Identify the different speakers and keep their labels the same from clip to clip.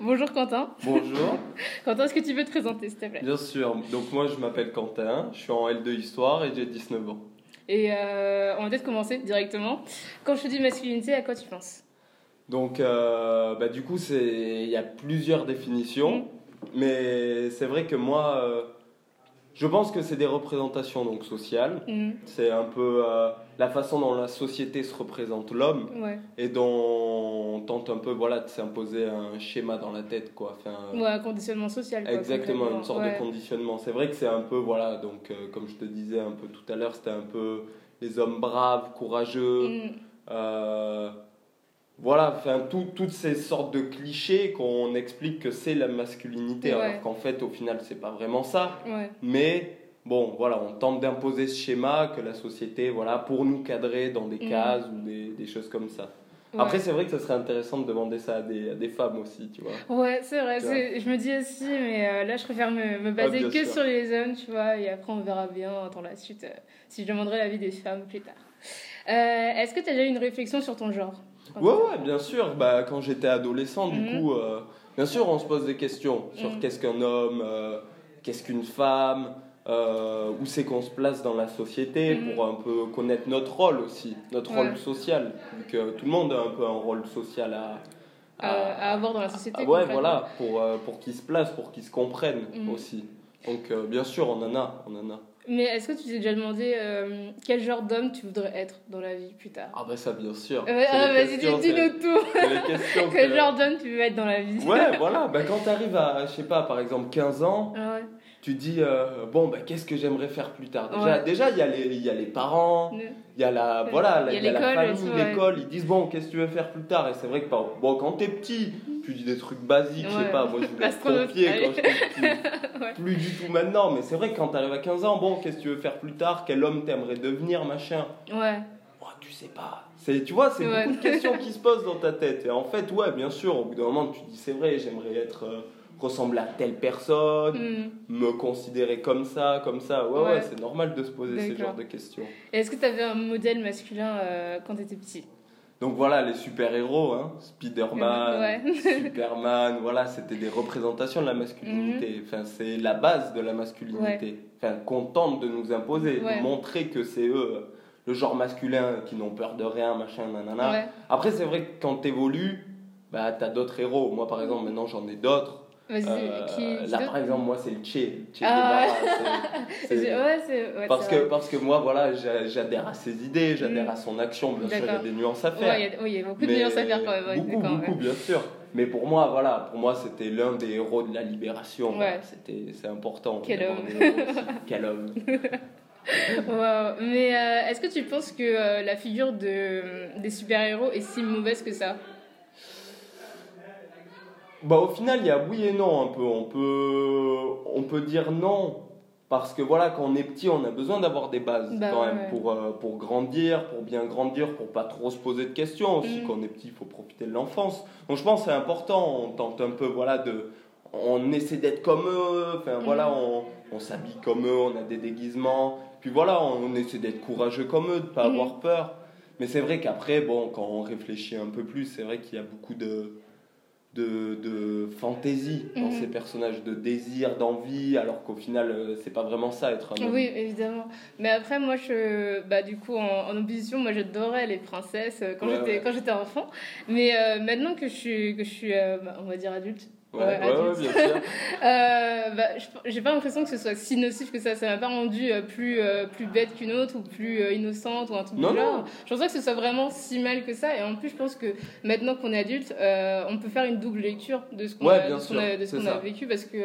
Speaker 1: Bonjour Quentin.
Speaker 2: Bonjour.
Speaker 1: Quentin, est-ce que tu peux te présenter s'il te plaît?
Speaker 2: Bien sûr. Donc moi je m'appelle Quentin, je suis en L2 Histoire et j'ai 19 ans.
Speaker 1: Et euh, on va peut-être commencer directement. Quand je te dis masculinité, à quoi tu penses?
Speaker 2: Donc euh, bah, du coup c'est il y a plusieurs définitions,
Speaker 1: Mm.
Speaker 2: mais c'est vrai que moi euh, je pense que c'est des représentations donc sociales.
Speaker 1: Mhm.
Speaker 2: C'est un peu euh, la façon dont la société se représente l'homme
Speaker 1: Ouais.
Speaker 2: et dont on tente un peu voilà de s'imposer un schéma dans la tête quoi. Enfin,
Speaker 1: Ouais, un conditionnement social. Quoi,
Speaker 2: Exactement, une sorte
Speaker 1: Ouais.
Speaker 2: de conditionnement. C'est vrai que c'est un peu, voilà, donc euh, comme je te disais un peu tout à l'heure, c'était un peu les hommes braves, courageux, euh, voilà, enfin, tout- toutes ces sortes de clichés qu'on explique que c'est la masculinité,
Speaker 1: Ouais.
Speaker 2: alors qu'en fait, au final, c'est pas vraiment ça.
Speaker 1: Ouais.
Speaker 2: Mais bon, voilà, on tente d'imposer ce schéma que la société, voilà, pour nous cadrer dans des
Speaker 1: Mhm.
Speaker 2: cases ou des, des choses comme ça.
Speaker 1: Ouais.
Speaker 2: Après, c'est vrai que ce serait intéressant de demander ça à des, à des femmes aussi, tu vois.
Speaker 1: Ouais, c'est vrai. Je me dis aussi, mais euh, là, je préfère me, me baser
Speaker 2: Ah, bien
Speaker 1: que
Speaker 2: sûr.
Speaker 1: sur les hommes, tu vois, et après, on verra bien dans la suite euh, si je demanderai l'avis des femmes plus tard. Euh, Est-ce que tu as déjà eu une réflexion sur ton genre?
Speaker 2: Ouais, ouais, bien sûr. Bah, quand j'étais adolescent, du
Speaker 1: Mhm.
Speaker 2: coup, euh, bien sûr, on se pose des questions sur
Speaker 1: Mhm.
Speaker 2: qu'est-ce qu'un homme, euh, qu'est-ce qu'une femme, euh, où c'est qu'on se place dans la société
Speaker 1: Mhm.
Speaker 2: pour un peu connaître notre rôle aussi, notre
Speaker 1: Ouais.
Speaker 2: rôle social. Que tout le monde a un peu un rôle social à.
Speaker 1: à, à avoir dans la société
Speaker 2: Ah ouais, voilà, pour, pour qu'ils se placent, pour qu'ils se comprennent aussi. Donc, bien sûr, on en a, on en a.
Speaker 1: Mais est-ce que tu t'es déjà demandé euh, quel genre d'homme tu voudrais être dans la vie plus tard?
Speaker 2: Ah, bah, ça, bien sûr.
Speaker 1: Ah, Vas-y,
Speaker 2: questions,
Speaker 1: dis- dis-nous tout. Quel
Speaker 2: que-
Speaker 1: genre d'homme tu veux être dans la vie?
Speaker 2: Ouais, voilà, bah, quand tu arrives à, je sais pas, par exemple 15 ans,
Speaker 1: Ah ouais.
Speaker 2: tu dis euh, bon bah qu'est-ce que j'aimerais faire plus tard? Déjà
Speaker 1: Ouais.
Speaker 2: déjà il y a les il y a les parents il y a la voilà
Speaker 1: Il y a
Speaker 2: il y a la
Speaker 1: l'école
Speaker 2: famille l'école ils disent bon qu'est-ce que tu veux faire plus tard? Et c'est vrai que par- bon quand t'es petit tu dis des trucs basiques je sais pas moi je voulais être pompier quand j'étais
Speaker 1: Ouais.
Speaker 2: plus du tout maintenant mais c'est vrai que quand t'arrives à 15 ans bon qu'est-ce que tu veux faire plus tard? Quel homme t'aimerais devenir machin?
Speaker 1: Ouais.
Speaker 2: Oh, tu sais pas c'est tu vois c'est
Speaker 1: Ouais.
Speaker 2: beaucoup de questions qui se posent dans ta tête et en fait ouais bien sûr au bout d'un moment tu te dis c'est vrai j'aimerais être euh, ressembler à telle personne
Speaker 1: Hmm.
Speaker 2: me considérer comme ça, comme ça. Ouais, ouais,
Speaker 1: Ouais.
Speaker 2: c'est normal de se poser ce genre de questions.
Speaker 1: Et Est-ce que tu avais un modèle masculin euh, quand tu étais petit?
Speaker 2: Donc voilà, les super-héros, hein, Spider-Man,
Speaker 1: Ouais.
Speaker 2: Superman, voilà, c'était des représentations de la masculinité. Enfin, c'est la base de la masculinité. Enfin, qu'on tente de nous imposer,
Speaker 1: Ouais.
Speaker 2: de montrer que c'est eux, le genre masculin, qui n'ont peur de rien, machin, nanana. Après, c'est vrai que quand t'évolues, bah, t'as d'autres héros. Moi, par exemple, maintenant, j'en ai d'autres. Euh,
Speaker 1: qui, qui
Speaker 2: là, par exemple, moi, c'est le Che. Che
Speaker 1: Ah. Ouais,
Speaker 2: Parce que, parce que moi, voilà, j'a- j'adhère à ses idées, j'adhère
Speaker 1: Mm.
Speaker 2: à son action. Bien sûr, il y a des nuances à faire.
Speaker 1: Ouais, il oui, il y a beaucoup de nuances à faire quand même.
Speaker 2: Beaucoup, bien sûr. Mais pour moi, voilà, pour moi, c'était l'un des héros de la libération. C'était, c'est important.
Speaker 1: Quel homme.
Speaker 2: Quel homme.
Speaker 1: Wow. Mais euh, est-ce que tu penses que euh, la figure de, des super-héros est si mauvaise que ça?
Speaker 2: Bah, au final, il y a oui et non un peu. On peut, on peut dire non. Parce que voilà, quand on est petit, on a besoin d'avoir des bases
Speaker 1: Bah
Speaker 2: quand même
Speaker 1: ouais.
Speaker 2: pour, euh, pour grandir, pour bien grandir, pour pas trop se poser de questions aussi.
Speaker 1: Mm.
Speaker 2: Quand on est petit, il faut profiter de l'enfance. Donc je pense que c'est important. On tente un peu, voilà, de. On essaie d'être comme eux. Enfin voilà,
Speaker 1: Mm.
Speaker 2: on, on s'habille comme eux, on a des déguisements. Puis voilà, on essaie d'être courageux comme eux, de pas
Speaker 1: Mm.
Speaker 2: avoir peur. Mais c'est vrai qu'après, bon, quand on réfléchit un peu plus, c'est vrai qu'il y a beaucoup de, de, de fantaisie dans
Speaker 1: Mhm.
Speaker 2: ces personnages, de désir, d'envie, alors qu'au final, euh, c'est pas vraiment ça être un homme.
Speaker 1: Oui, évidemment. Mais après, moi, je, bah, du coup, en, en opposition, moi, j'adorais les princesses euh, quand
Speaker 2: Ouais,
Speaker 1: j'étais
Speaker 2: ouais.
Speaker 1: enfant. Mais euh, maintenant que je suis, que je suis euh, bah, on va dire adulte,
Speaker 2: Ouais,
Speaker 1: Ouais,
Speaker 2: ouais, ouais,
Speaker 1: adulte.
Speaker 2: bien sûr.
Speaker 1: euh, bah, j'ai pas l'impression que ce soit si nocif que ça. Ça m'a pas rendu euh, plus, euh, plus bête qu'une autre ou plus euh, innocente ou un truc
Speaker 2: Non,
Speaker 1: du genre. Je pense pas que ce soit vraiment si mal que ça. Et en plus, je pense que maintenant qu'on est adulte, euh, on peut faire une double lecture de ce qu'on
Speaker 2: Ouais,
Speaker 1: a,
Speaker 2: sûr,
Speaker 1: a, qu'on a vécu parce que.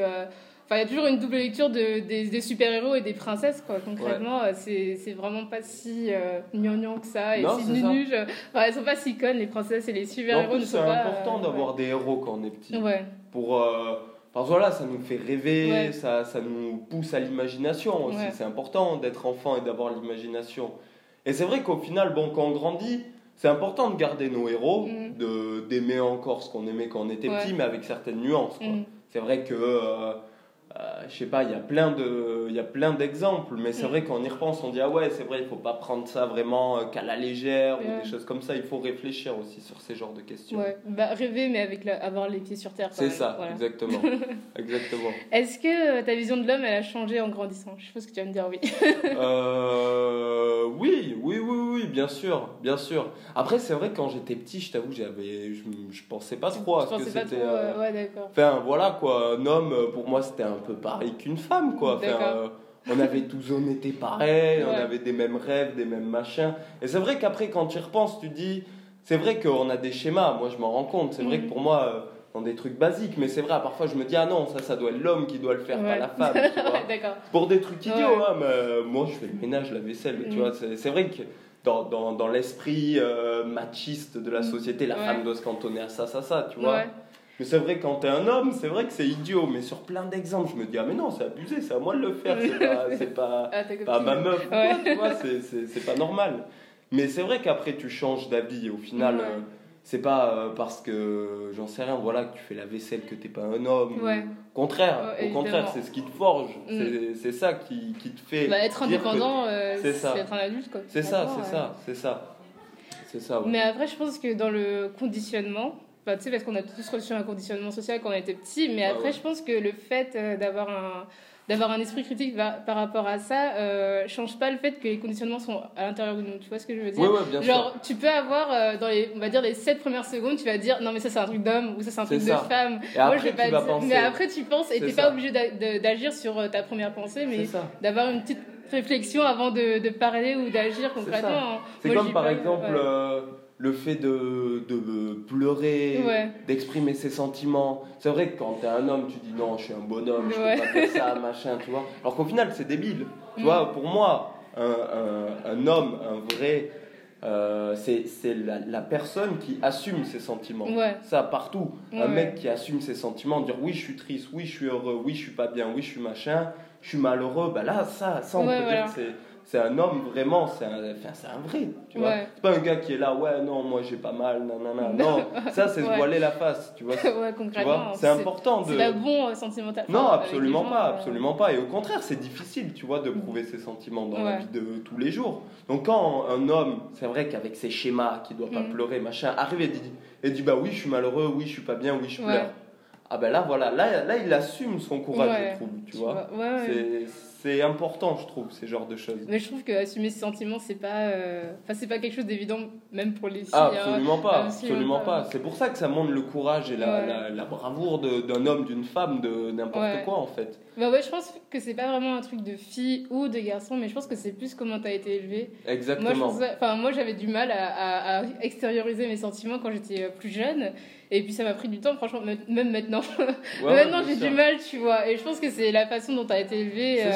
Speaker 1: Euh, Enfin, il y a toujours une double lecture de, des, des super-héros et des princesses, quoi. Concrètement, euh, c'est c'est vraiment pas si euh, gnangnan que ça et
Speaker 2: Non,
Speaker 1: si
Speaker 2: c'est.
Speaker 1: Enfin, elles sont pas si connes, les princesses et les super-héros ne sont
Speaker 2: c'est
Speaker 1: pas.
Speaker 2: important
Speaker 1: euh,
Speaker 2: d'avoir des héros quand on est petit.
Speaker 1: Ouais. Ouais.
Speaker 2: Pour, euh, parce que voilà, ça nous fait rêver,
Speaker 1: Ouais.
Speaker 2: ça, ça nous pousse à l'imagination aussi.
Speaker 1: Ouais.
Speaker 2: C'est important d'être enfant et d'avoir l'imagination. Et c'est vrai qu'au final, bon, quand on grandit, c'est important de garder nos héros,
Speaker 1: Mhm.
Speaker 2: de d'aimer encore ce qu'on aimait quand on était
Speaker 1: Ouais.
Speaker 2: petit, mais avec certaines nuances. quoi.
Speaker 1: Mm.
Speaker 2: C'est vrai que euh, euh, je sais pas, il y a plein de, il y a plein d'exemples, mais c'est mm. vrai qu'en y repense, on dit ah ouais, c'est vrai, il faut pas prendre ça vraiment euh, qu'à la légère ou des choses comme ça. Il faut réfléchir aussi sur ces genres de questions.
Speaker 1: Ouais, bah, rêver, mais avec avoir les pieds sur terre.
Speaker 2: C'est ça, exactement, exactement.
Speaker 1: Est-ce que euh, ta vision de l'homme, elle a changé en grandissant? Je suppose que tu vas me dire oui.
Speaker 2: oui, oui, oui, oui, bien sûr, bien sûr. Après, c'est vrai que quand j'étais petit, je t'avoue, j'avais, je, je, pensais pas trop à ce que c'était.
Speaker 1: ouais, d'accord.
Speaker 2: Enfin, voilà quoi, un homme, pour moi, c'était un peu pareil qu'une femme, quoi. Euh, on avait tous, on était pareil, on avait des mêmes rêves, des mêmes machins. Et c'est vrai qu'après, quand tu y repenses, tu dis, c'est vrai qu'on a des schémas, moi je m'en rends compte. C'est vrai que mhm. pour moi, euh, dans des trucs basiques, mais c'est vrai, parfois je me dis, ah non, ça, ça doit être l'homme qui doit le faire, pas la femme. Pour des trucs idiots, hein, mais euh, moi je fais le ménage, la vaisselle, tu mhm. vois. C'est vrai que dans, dans, dans l'esprit machiste de la mhm. société, la femme doit se cantonner à ça, ça, ça, tu vois. Mais c'est vrai, quand t'es un homme, c'est vrai que c'est idiot. Mais sur plein d'exemples, je me dis, ah mais non, c'est abusé, c'est à moi de le faire, c'est pas, c'est pas, ah, ma meuf, tu vois, c'est pas normal. Mais c'est vrai qu'après, tu changes d'avis. Au final, euh, c'est pas euh, parce que, j'en sais rien, voilà, que tu fais la vaisselle que t'es pas un homme. Au contraire, au contraire, c'est ce qui te forge. Mm. C'est ça qui, qui, te fait.
Speaker 1: Bah, être indépendant, euh, c'est être un adulte, quoi.
Speaker 2: C'est ça, c'est ça, c'est ça. C'est ça.
Speaker 1: Mais après, je pense que dans le conditionnement, tu sais, parce qu'on a tous reçu un conditionnement social quand on était petit, mais après, je pense que le fait euh, d'avoir un d'avoir un esprit critique par rapport à ça euh, change pas le fait que les conditionnements sont à l'intérieur de nous. Tu vois ce que je veux dire?
Speaker 2: Bien
Speaker 1: genre tu peux avoir euh, dans les on va dire les 7 premières secondes tu vas dire non mais ça c'est un truc d'homme ou ça c'est un truc de femme.
Speaker 2: Et Moi, après, je vais pas
Speaker 1: mais après tu penses et t'es pas obligé d'agir sur euh, ta première pensée mais d'avoir une petite réflexion avant de, de parler ou d'agir concrètement
Speaker 2: c'est comme par exemple le fait de, de pleurer, d'exprimer ses sentiments. C'est vrai que quand t'es un homme, tu dis non, je suis un bonhomme, je peux pas faire ça, machin, tu vois. Alors qu'au final, c'est débile. Tu mm. vois, pour moi, un, un, un homme, un vrai, euh, c'est la, la, personne qui assume ses sentiments. Ça, partout. Un mec qui assume ses sentiments, dire oui, je suis triste, oui, je suis heureux, oui, je suis pas bien, oui, je suis machin, je suis malheureux, bah là, ça, ça on peut dire que c'est c'est un homme vraiment, c'est un, c'est un vrai, tu vois. C'est pas un gars qui est là, ouais, non, moi j'ai pas mal, nanana. Non, ça c'est se voiler la face, tu vois.
Speaker 1: ouais, concrètement.
Speaker 2: C'est important de.
Speaker 1: C'est pas bon euh, sentimental.
Speaker 2: Non, absolument pas, euh, absolument pas. Et au contraire, c'est difficile, tu vois, de prouver ses sentiments dans la vie de tous les jours. Donc quand un homme, c'est vrai qu'avec ses schémas, qui doit pas mm. pleurer, machin, arrive et dit, et dit, bah oui, je suis malheureux, oui, je suis pas bien, oui, je pleure. Ah ben là, voilà, là, là il assume son courage, je trouve, tu vois. C'est c'est important, je trouve, ces genres de choses.
Speaker 1: Mais je trouve que assumer ses sentiments, c'est pas, euh, enfin, c'est pas quelque chose d'évident, même pour les filles.
Speaker 2: Ah, absolument pas, absolument pas. C'est pour ça que ça montre le courage et la, la, bravoure d'un homme, d'une femme, de n'importe quoi, en fait.
Speaker 1: Bah ouais, je pense que c'est pas vraiment un truc de fille ou de garçon, mais je pense que c'est plus comment t'as été élevé.
Speaker 2: Exactement.
Speaker 1: Moi, j'avais du mal à, à, extérioriser mes sentiments quand j'étais euh, plus jeune. Et puis ça m'a pris du temps, franchement, même maintenant. maintenant, j'ai du mal, tu vois. Et je pense que c'est la façon dont tu as été élevé euh,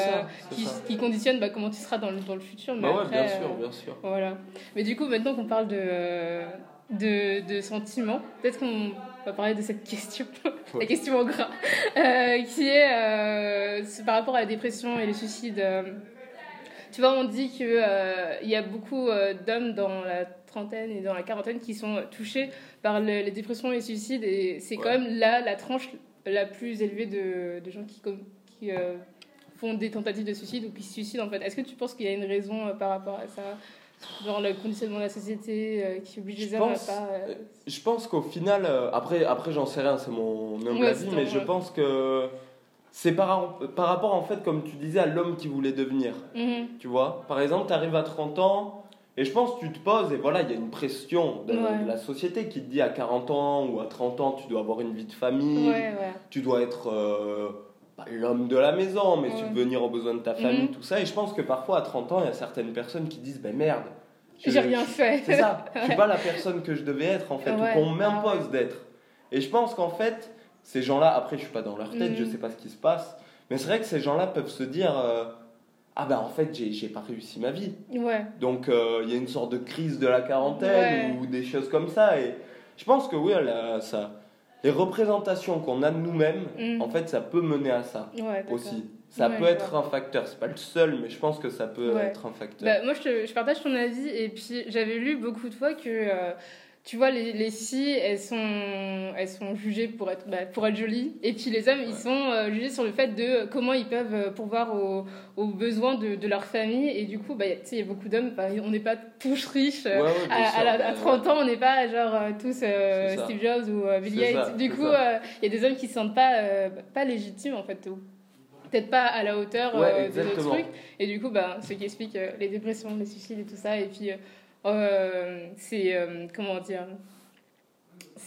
Speaker 1: qui, qui, conditionne bah, comment tu seras dans le, dans le futur.
Speaker 2: Mais bah bien sûr, euh, bien sûr.
Speaker 1: Voilà. Mais du coup, maintenant qu'on parle de, de, de sentiments, peut-être qu'on va parler de cette question, la question en gras, euh, qui est par rapport à la dépression et le suicide. tu vois, on dit qu'il il y a beaucoup d'hommes dans la trentaine et dans la quarantaine qui sont touchés par les dépressions et les suicides. Et c'est quand même là la tranche la plus élevée de, de gens qui, qui euh, font des tentatives de suicide ou qui se suicident en fait. Est-ce que tu penses qu'il y a une raison euh, par rapport à ça? Genre le conditionnement de la société euh, qui oblige les hommes à pas.
Speaker 2: Je pense qu'au final, après, après j'en sais rien, c'est mon humble avis, mais je pense que c'est par, par rapport en fait, comme tu disais, à l'homme qui voulait devenir. Mhm. Tu vois? Par exemple, tu arrives à 30 ans, et je pense que tu te poses, et voilà, il y a une pression de, la société qui te dit à 40 ans ou à 30 ans, tu dois avoir une vie de famille, tu dois être euh, l'homme de la maison, mais subvenir aux besoins de ta famille, mhm. tout ça. Et je pense que parfois, à 30 ans, il y a certaines personnes qui disent, ben merde.
Speaker 1: J'ai rien fait.
Speaker 2: C'est ça, je suis pas la personne que je devais être, en fait, ou qu'on m'impose ah d'être. Et je pense qu'en fait, ces gens-là, après, je suis pas dans leur tête, je mhm. sais pas ce qui se passe, mais c'est vrai que ces gens-là peuvent se dire. Euh, ah ben en fait j'ai pas réussi ma vie.
Speaker 1: Ouais.
Speaker 2: Donc euh, il y a une sorte de crise de la quarantaine ou des choses comme ça et je pense que oui ça les représentations qu'on a de nous-mêmes mm. en fait ça peut mener à ça aussi. Ça peut être un facteur, c'est pas le seul, mais je pense que ça peut être un facteur.
Speaker 1: Bah, moi, je, je, partage ton avis, et puis j'avais lu beaucoup de fois que euh, tu vois, les, les filles, elles sont, elles sont jugées pour être, bah, pour être jolies. Et puis les hommes, ils sont euh, jugés sur le fait de comment ils peuvent euh, pourvoir aux, aux besoins de, de, leur famille. Et du coup, bah, il y a beaucoup d'hommes, bah, on n'est pas tous riches. Euh, à, à, 30 ans, on n'est pas genre tous Steve Jobs ou Bill Gates. du coup, il y a des hommes qui ne se sentent pas, pas légitimes, en fait. Peut-être pas à la hauteur de notre truc. Et du coup, bah, ce qui explique les dépressions, les suicides et tout ça. Et puis euh, c'est euh, comment dire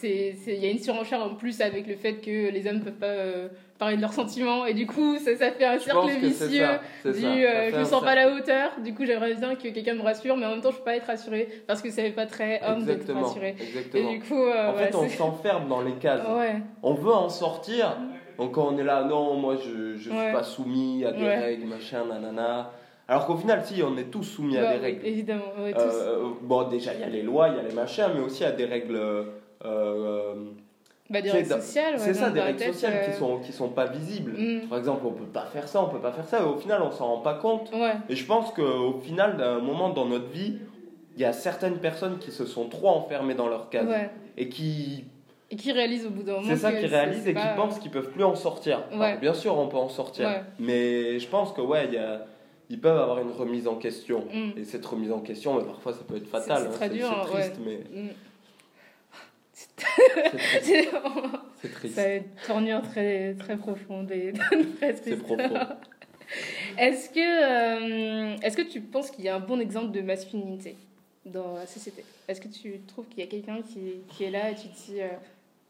Speaker 1: il y a une surenchère en plus avec le fait que les hommes ne peuvent pas euh, parler de leurs sentiments et du coup ça, ça fait un cercle vicieux du je me sens pas à la hauteur du coup j'aimerais bien que quelqu'un me rassure mais en même temps je peux pas être rassurée parce que ça fait pas très homme d'être rassuré
Speaker 2: et du coup en fait on s'enferme dans les cases. On veut en sortir donc quand on est là non moi je, je suis pas soumis à des règles machin nanana alors qu'au final, si, on est tous soumis à des règles.
Speaker 1: Évidemment,
Speaker 2: euh, tous. bon, déjà, il y a les lois, il y a les machins, mais aussi a des règles. Euh,
Speaker 1: euh bah, des règles sociales.
Speaker 2: C'est ça, des règles sociales qui sont, qui sont pas visibles. Mm. Par exemple, on peut pas faire ça, on peut pas faire ça, et au final, on s'en rend pas compte. Et je pense qu'au final, d'un moment dans notre vie, il y a certaines personnes qui se sont trop enfermées dans leur case. Et qui
Speaker 1: et qui réalisent au bout d'un moment.
Speaker 2: C'est ça, qui réalisent et qui pensent qu'ils peuvent plus en sortir. bien sûr, on peut en sortir. Mais je pense que, ouais, il y a ils peuvent avoir une remise en question. Mm. Et cette remise en question, mais parfois, ça peut être fatal.
Speaker 1: C'est très hein, dur.
Speaker 2: C'est triste, mais.
Speaker 1: Mm.
Speaker 2: C'est triste.
Speaker 1: A une tournure très, très profonde et très triste.
Speaker 2: C'est profond.
Speaker 1: Est-ce que, euh, est que tu penses qu'il y a un bon exemple de masculinité dans la société? Est-ce que tu trouves qu'il y a quelqu'un qui, qui, est là et tu te dis euh,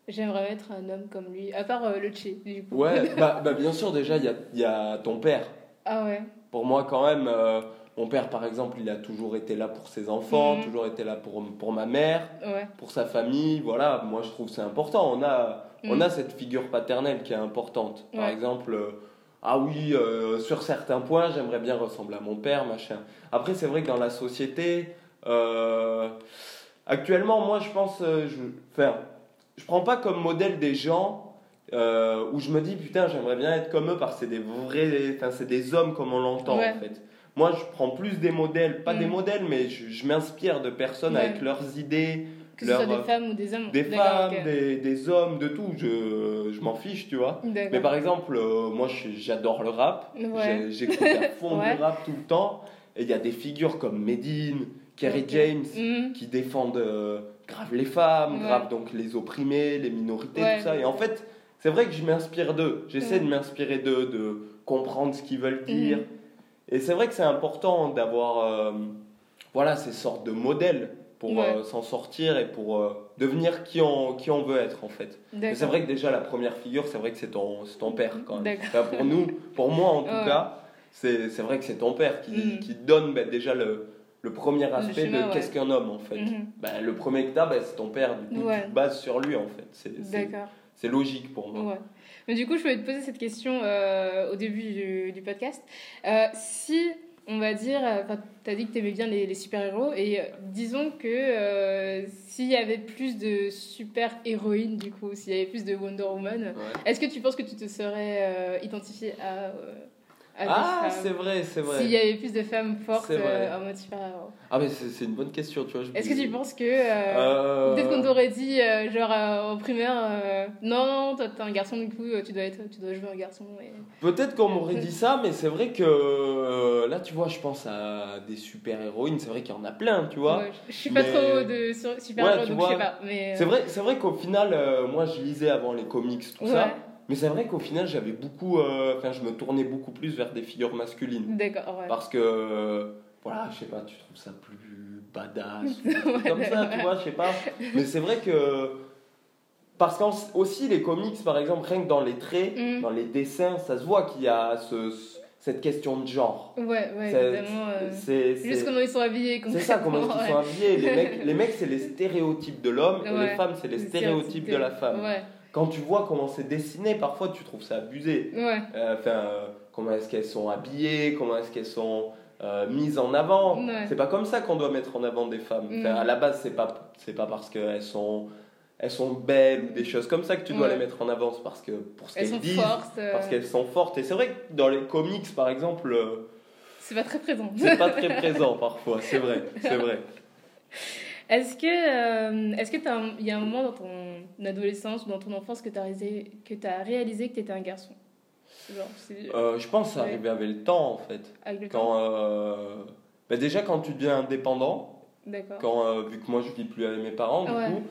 Speaker 1: j'aimerais être un homme comme lui À part euh, le Tché, du coup?
Speaker 2: Ouais, bah, bah, bien sûr, déjà, il y a, y a ton père.
Speaker 1: Ah ouais
Speaker 2: pour moi, quand même, euh, mon père, par exemple, il a toujours été là pour ses enfants, mhm. toujours été là pour, pour ma mère, pour sa famille. Voilà, moi, je trouve que c'est important. On a, on mhm. a cette figure paternelle qui est importante. Par exemple, euh, ah oui, euh, sur certains points, j'aimerais bien ressembler à mon père, machin. Après, c'est vrai que dans la société, actuellement, moi, je pense, je, enfin, je prends pas comme modèle des gens euh, où je me dis putain j'aimerais bien être comme eux parce que c'est des vrais enfin c'est des hommes comme on l'entend en fait. Moi je prends plus des modèles pas des mm. modèles mais je, m'inspire de personnes avec leurs idées
Speaker 1: que ce soit des femmes ou des hommes.
Speaker 2: des femmes des, des, hommes de tout je, je m'en fiche tu vois. Mais par exemple euh, moi j'adore le rap. J'écoute à fond du rap tout le temps. Et il y a des figures comme Medine Kerry James mm. qui défendent euh, grave les femmes grave donc les opprimés les minorités tout ça. Et en fait c'est vrai que je m'inspire d'eux. J'essaie de m'inspirer d'eux, de comprendre ce qu'ils veulent dire. Mhm. Et c'est vrai que c'est important d'avoir euh, voilà, ces sortes de modèles pour euh, s'en sortir et pour euh, devenir qui on, qui on veut être en fait. C'est vrai que déjà la première figure, c'est vrai que c'est ton, ton père quand même. pour nous, pour moi en tout cas, c'est vrai que c'est ton père qui, mhm. qui donne ben, déjà le, le premier aspect de qu'est-ce qu'un homme en fait. Ben, le premier que tu as, ben, c'est ton père, du coup tu te bases sur lui en fait. D'accord c'est logique pour moi.
Speaker 1: Mais du coup, je voulais te poser cette question euh, au début du, podcast. Euh, si, on va dire, tu as dit que tu aimais bien les, super-héros, et euh, disons que s'il y avait plus de super-héroïnes, du coup, s'il y avait plus de Wonder Woman, est-ce que tu penses que tu te serais identifié à
Speaker 2: ah, c'est vrai, c'est vrai.
Speaker 1: S'il y avait plus de femmes fortes euh, en mode super
Speaker 2: Ah, mais c'est une bonne question, tu vois.
Speaker 1: Est-ce que tu penses que. Euh, euh, peut-être qu'on t'aurait dit, genre, en primaire, non, non, toi, t'es un garçon, du coup, tu dois, être, tu dois jouer un garçon.
Speaker 2: Peut-être qu'on m'aurait dit ça, mais c'est vrai que là, tu vois, je pense à des super-héroïnes, c'est vrai qu'il y en a plein, tu vois.
Speaker 1: je suis pas trop de super-héros, donc je sais pas.
Speaker 2: C'est vrai, vrai qu'au final, moi, je lisais avant les comics, tout ça. Mais c'est vrai qu'au final, j'avais beaucoup. Euh, enfin, je me tournais beaucoup plus vers des figures masculines.
Speaker 1: D'accord, ouais.
Speaker 2: Parce que. voilà, je sais pas, tu trouves ça plus badass ou comme ça, tu vois, je sais pas. Mais c'est vrai que. Parce qu'aussi, les comics, par exemple, rien que dans les traits, mm. dans les dessins, ça se voit qu'il y a ce, cette question de genre.
Speaker 1: Ouais, ouais, évidemment. Euh, c'est juste comment ils sont habillés.
Speaker 2: C'est ça, comment ils sont habillés. Les mecs, les mecs c'est les stéréotypes de l'homme, et les femmes, c'est les stéréotypes de la femme. Ouais quand tu vois comment c'est dessiné, parfois tu trouves ça abusé.
Speaker 1: Ouais.
Speaker 2: Euh, enfin, comment est-ce qu'elles sont habillées, comment est-ce qu'elles sont euh, mises en avant. C'est pas comme ça qu'on doit mettre en avant des femmes. Mm. à la base, c'est pas c'est pas parce qu'elles sont elles sont belles ou des choses comme ça que tu dois les mettre en avant, c'est parce que pour ce qu'elles disent,
Speaker 1: euh.
Speaker 2: parce qu'elles sont fortes. Et c'est vrai que dans les comics, par exemple,
Speaker 1: c'est pas très présent.
Speaker 2: c'est pas très présent parfois, c'est vrai, c'est vrai.
Speaker 1: Est-ce que euh, est-ce que il y a un moment dans ton adolescence ou dans ton enfance que tu as réalisé que tu réalisé que tu étais un garçon?
Speaker 2: Euh, je pense que ça arrivait avec le temps en fait.
Speaker 1: Avec le
Speaker 2: quand, euh, bah, déjà quand tu deviens indépendant, quand
Speaker 1: euh,
Speaker 2: vu que moi je vis plus avec mes parents du coup,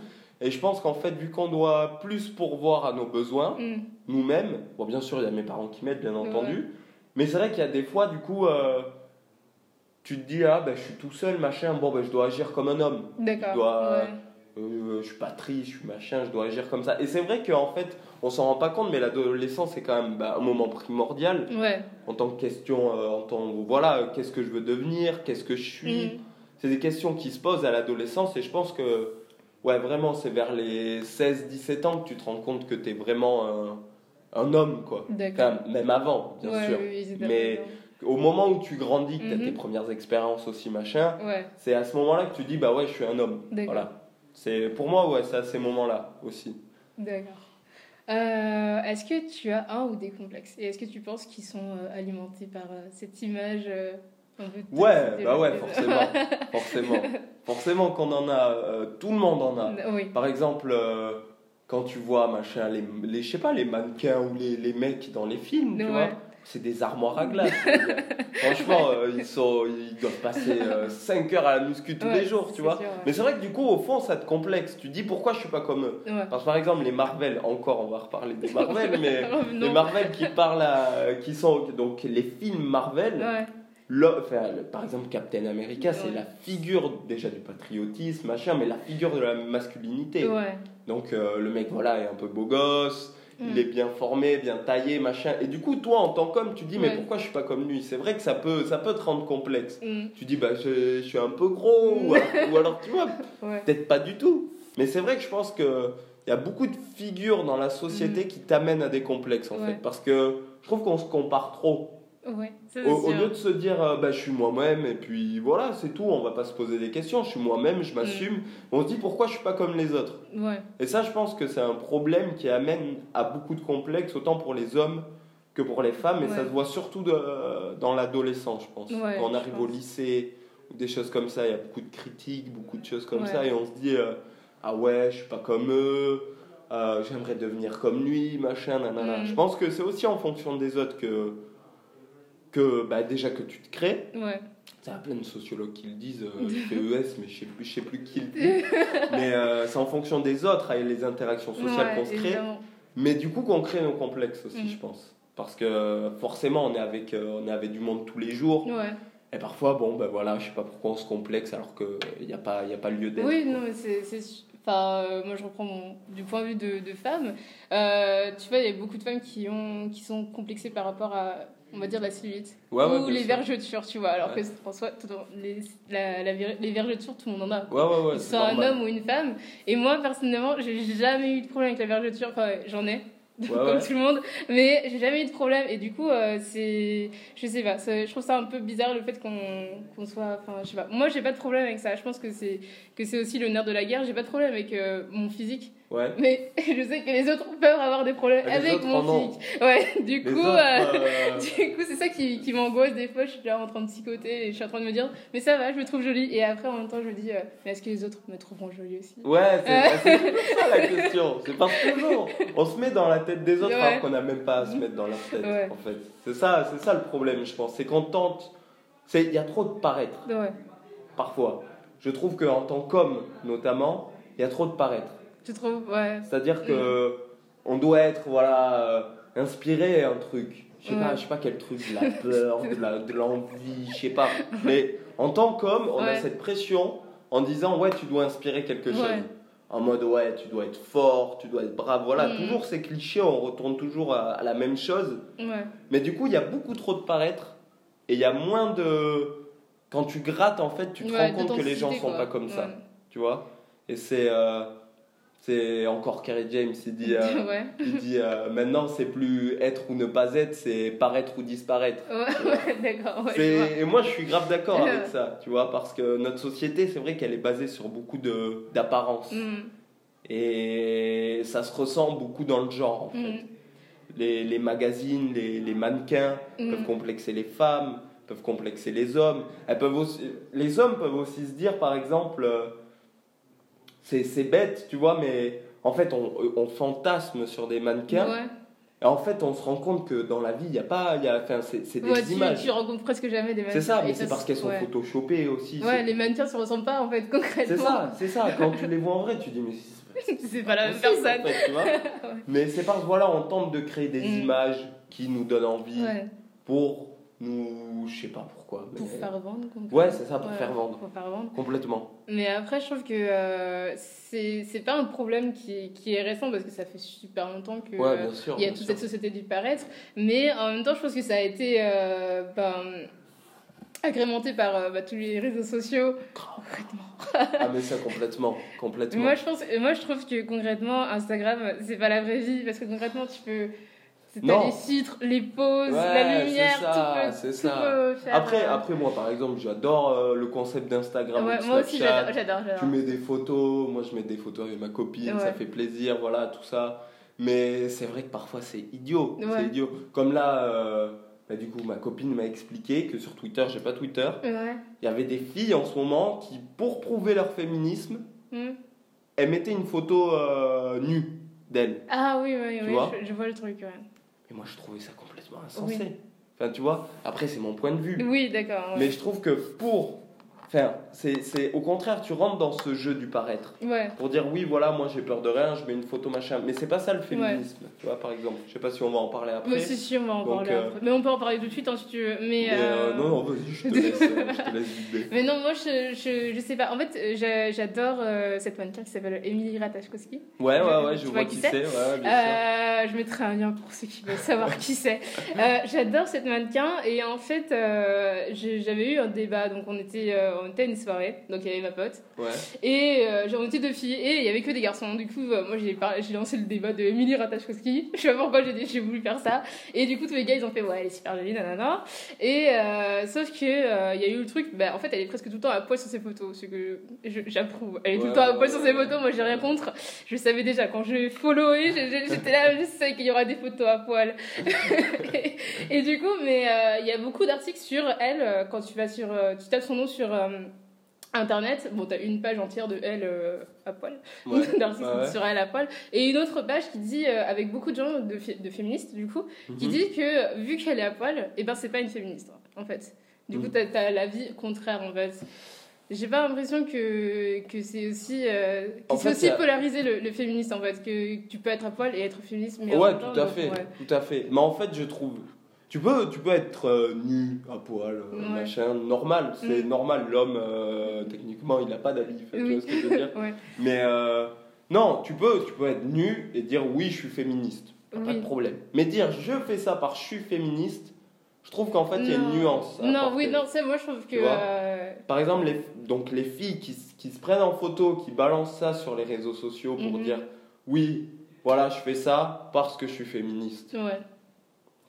Speaker 2: et je pense qu'en fait vu qu'on doit plus pourvoir à nos besoins
Speaker 1: mm.
Speaker 2: nous-mêmes, bon bien sûr il y a mes parents qui m'aident bien entendu, mais c'est vrai qu'il y a des fois du coup tu te dis ah ben je suis tout seul machin bon ben je dois agir comme un homme.
Speaker 1: D'accord.
Speaker 2: Euh, je suis pas triste, je suis machin, je dois agir comme ça. Et c'est vrai qu'en fait, on s'en rend pas compte, mais l'adolescence c'est quand même bah, un moment primordial en tant que question, euh, en tant voilà, qu'est-ce que je veux devenir, qu'est-ce que je suis. Mm. C'est des questions qui se posent à l'adolescence et je pense que ouais vraiment c'est vers les 16-17 ans que tu te rends compte que tu es vraiment un, un, homme quoi. même avant bien sûr. mais au moment où tu grandis, que tu as tes mm-hmm. premières expériences aussi machin, c'est à ce moment-là que tu dis bah ouais je suis un homme. Voilà. C'est pour moi ouais, c'est à ces moments-là aussi.
Speaker 1: D'accord. Euh, est-ce que tu as un ou des complexes? Et est-ce que tu penses qu'ils sont euh, alimentés par euh, cette image un peu
Speaker 2: Ouais, bah ouais, forcément. forcément. Forcément qu'on en a, tout le monde en a.
Speaker 1: Oui.
Speaker 2: Par exemple, quand tu vois machin, les, les, je sais pas, les mannequins ou les, les mecs dans les films, tu vois c'est des armoires à glace. Franchement, euh, ils, sont, ils doivent passer 5 euh, heures à la muscu tous les jours, tu vois. Mais c'est vrai que du coup, au fond, ça te complexe. Tu dis pourquoi je suis pas comme eux. Parce que par exemple, les Marvel, encore, on va reparler des Marvel, mais les Marvel qui parlent à, qui sont donc les films Marvel. par exemple, Captain America, c'est la figure déjà du patriotisme, machin, mais la figure de la masculinité. Donc euh, le mec, voilà, est un peu beau gosse il est bien formé, bien taillé, machin. Et du coup, toi, en tant qu'homme, tu dis, mais pourquoi je suis pas comme lui? C'est vrai que ça peut, ça peut te rendre complexe.
Speaker 1: Mm.
Speaker 2: Tu dis, bah, je, suis un peu gros, ou, alors, tu vois, peut-être pas du tout. Mais c'est vrai que je pense que il y a beaucoup de figures dans la société mm. qui t'amènent à des complexes, en fait. Parce que je trouve qu'on se compare trop
Speaker 1: au,
Speaker 2: lieu de se dire euh, bah, je suis moi-même et puis voilà, c'est tout, on va pas se poser des questions, je suis moi-même, je m'assume. Mm. On se dit pourquoi je suis pas comme les autres? Et ça, je pense que c'est un problème qui amène à beaucoup de complexes, autant pour les hommes que pour les femmes, et ça se voit surtout de, dans l'adolescence, je pense. Quand on arrive au lycée, ou des choses comme ça, il y a beaucoup de critiques, beaucoup de choses comme ça, et on se dit euh, ah ouais, je suis pas comme eux. Euh, j'aimerais devenir comme lui, machin, nanana. Mm. Je pense que c'est aussi en fonction des autres que, que bah, déjà que tu te crées.
Speaker 1: Ouais.
Speaker 2: Il y a plein de sociologues qui le disent, euh, je fais ES, mais je sais plus, je sais plus qui le dit. mais euh, c'est en fonction des autres, avec les interactions sociales qu'on se crée. Mais du coup, qu'on crée nos complexes aussi, mm. je pense. Parce que forcément, on est avec, euh, on est avec du monde tous les jours.
Speaker 1: Ouais.
Speaker 2: Et parfois, bon, ben voilà, je sais pas pourquoi on se complexe alors qu'il n'y a, pas, y a pas lieu d'être.
Speaker 1: Oui, non, mais c'est. Enfin, moi, je reprends mon, du point de vue de, de femme. tu vois, il y a beaucoup de femmes qui, ont, qui sont complexées par rapport à on va dire la cellulite
Speaker 2: ou
Speaker 1: les vergetures tu vois. Alors que François les, la, les vergetures tout le monde en a.
Speaker 2: Ouais,
Speaker 1: soit un homme ou une femme. Et moi personnellement j'ai jamais eu de problème avec la vergeture enfin j'en ai. Comme tout le monde. Mais j'ai jamais eu de problème. Et du coup euh, c'est je sais pas. Je trouve ça un peu bizarre le fait qu'on soit enfin je sais pas. Moi j'ai pas de problème avec ça. Je pense que c'est que c'est aussi le nerf de la guerre. J'ai pas de problème avec euh, mon physique
Speaker 2: Ouais.
Speaker 1: Mais je sais que les autres peuvent avoir des problèmes avec mon physique. Ouais, du coup, euh, euh, du coup, c'est ça qui, qui m'angoisse des fois. Je suis là en train de psychoter et je suis en train de me dire, mais ça va, je me trouve jolie. Et après, en même temps, je me dis, euh, mais est-ce que les autres me trouveront jolie aussi?
Speaker 2: Ouais, c'est ça la question. C'est parce que toujours, on se met dans la tête des autres alors qu'on n'a même pas à se mettre dans leur tête. En fait, c'est ça, c'est ça le problème, je pense. C'est qu'on tente. Il y a trop de paraître.
Speaker 1: Ouais.
Speaker 2: Parfois. Je trouve qu'en tant qu'homme, notamment, il y a trop de paraître.
Speaker 1: Tu trouves Ouais.
Speaker 2: C'est-à-dire que on doit être voilà euh, inspiré un truc. Je sais pas, je sais pas quel truc, de la peur, de l'envie, je sais pas. Mais en tant qu'homme, on a cette pression en disant ouais, tu dois inspirer quelque chose. En mode ouais, tu dois être fort, tu dois être brave. Voilà, mm. toujours ces clichés, on retourne toujours à, la même chose. Mais du coup, il y a beaucoup trop de paraître et il y a moins de. Quand tu grattes, en fait, tu te rends compte que les gens sont pas comme ça. Tu vois? Et c'est. Euh, c'est encore Kerry James, il dit, euh, il dit euh, maintenant c'est plus être ou ne pas être, c'est paraître ou disparaître.
Speaker 1: Ouais, d'accord.
Speaker 2: et moi je suis grave d'accord avec ça, tu vois, parce que notre société, c'est vrai qu'elle est basée sur beaucoup d'apparence.
Speaker 1: Mm.
Speaker 2: Et ça se ressent beaucoup dans le genre, en fait. Mm. Les, les, magazines, les, les mannequins mm. peuvent complexer les femmes, peuvent complexer les hommes. Elles peuvent aussi, les hommes peuvent aussi se dire, par exemple, euh, c'est bête, tu vois, mais en fait, on, on fantasme sur des mannequins. Ouais. Et en fait, on se rend compte que dans la vie, il n'y a pas. Y a, enfin, c'est des
Speaker 1: ouais,
Speaker 2: images.
Speaker 1: Tu rencontres presque jamais des mannequins.
Speaker 2: C'est ça, mais c'est parce qu'elles sont photoshopées aussi.
Speaker 1: Ouais, les mannequins ne se ressemblent pas en fait, concrètement.
Speaker 2: C'est ça, c'est ça. Quand tu les vois en vrai, tu dis, mais
Speaker 1: c'est pas la même personne. En fait, tu vois
Speaker 2: mais c'est parce voilà, on tente de créer des mm. images qui nous donnent envie pour nous. Je sais pas pourquoi.
Speaker 1: Pour faire vendre
Speaker 2: Ouais, c'est ça, pour, faire vendre.
Speaker 1: pour faire vendre.
Speaker 2: Complètement.
Speaker 1: Mais après, je trouve que euh, c'est pas un problème qui, qui, est récent parce que ça fait super longtemps qu'il y a toute cette société du paraître. Mais en même temps, je pense que ça a été. Euh, ben, agrémenté par euh, bah, tous les réseaux sociaux.
Speaker 2: Concrètement. ah mais ça complètement, complètement.
Speaker 1: moi je pense, moi je trouve que concrètement Instagram c'est pas la vraie vie parce que concrètement tu peux T'as les citres, les poses, la lumière,
Speaker 2: c'est ça, c'est ça. Après, euh, après, moi, par exemple, j'adore euh, le concept d'Instagram.
Speaker 1: Ouais, moi aussi, j'adore,
Speaker 2: Tu mets des photos, moi, je mets des photos avec ma copine, ça fait plaisir, voilà, tout ça. Mais c'est vrai que parfois, c'est idiot. C'est idiot. Comme là, euh, bah, du coup, ma copine m'a expliqué que sur Twitter, j'ai pas Twitter, il y avait des filles en ce moment qui, pour prouver leur féminisme, hmm. elles mettaient une photo nue d'elles.
Speaker 1: Ah oui, oui, oui, je, je, vois le truc, ouais.
Speaker 2: Et moi, je trouvais ça complètement insensé. Enfin, tu vois, après, c'est mon point de vue.
Speaker 1: Oui, d'accord.
Speaker 2: Mais je trouve que pour Enfin, c'est au contraire, tu rentres dans ce jeu du paraître.
Speaker 1: Ouais.
Speaker 2: Pour dire oui, voilà, moi j'ai peur de rien, je mets une photo machin. Mais c'est pas ça le féminisme, tu vois, par exemple. Je sais pas si on va en parler après.
Speaker 1: Oui, c'est sûr, on va en parler euh, après. Mais on peut en parler tout de suite hein, si tu veux. Mais,
Speaker 2: euh, euh, non, non, vas-y, je te laisse, je te laisse
Speaker 1: Mais non, moi je, je, je sais pas. En fait, j'adore cette mannequin qui s'appelle Émilie Ratajkowski.
Speaker 2: Ouais, ouais, ouais, je vois qui c'est.
Speaker 1: Je mettrai un lien pour ceux qui veulent savoir qui c'est. j'adore cette mannequin et en fait, j'avais eu un débat. Donc on était, on était à une soirée donc il y avait ma pote.
Speaker 2: Ouais.
Speaker 1: Et euh, j'en étais deux filles et il y avait que des garçons. Du coup, euh, moi j'ai, j'ai lancé le débat de Emily Ratajkowski. Je sais pas pourquoi j'ai, j'ai voulu faire ça. Et du coup, tous les gars ils ont fait ouais, elle est super jolie, nanana. Et euh, sauf que il y a eu le truc, bah, en fait, elle est presque tout le temps à poil sur ses photos. Ce que j'approuve. Elle est tout le temps à poil sur ses photos, moi j'ai rien contre. Je savais déjà quand je followé, j'étais là, je sais qu'il y aura des photos à poil. et, du coup, mais il y a beaucoup d'articles sur elle quand tu vas sur. tu tapes son nom sur. Internet, bon, t'as une page entière de elle euh, à poil, ouais. sur elle à poil, et une autre page qui dit, euh, avec beaucoup de gens de, de féministes du coup, qui mhm. dit que vu qu'elle est à poil, et eh ben c'est pas une féministe en fait. Du coup, mhm. t'as as l'avis contraire en fait. J'ai pas l'impression que, que c'est aussi, euh, aussi polariser le, le, féministe en fait, que tu peux être à poil et être féministe.
Speaker 2: Mais ouais, tout à fait, tout à fait. Mais en fait, je trouve tu peux, tu peux être euh, nu, à poil, euh, machin, normal. C'est mm. normal. L'homme, euh, techniquement, il n'a pas d'avis. Tu vois ce que je veux dire Mais non, tu peux, tu peux être nu et dire oui, je suis féministe. Pas de problème. Mais dire je fais ça par je suis féministe, je trouve qu'en fait, il y a une nuance.
Speaker 1: Non, oui, non, c'est moi, je trouve que.
Speaker 2: Par exemple, les, donc, les filles qui, qui, se prennent en photo, qui balancent ça sur les réseaux sociaux pour mhm. dire oui, voilà, je fais ça parce que je suis féministe.
Speaker 1: Ouais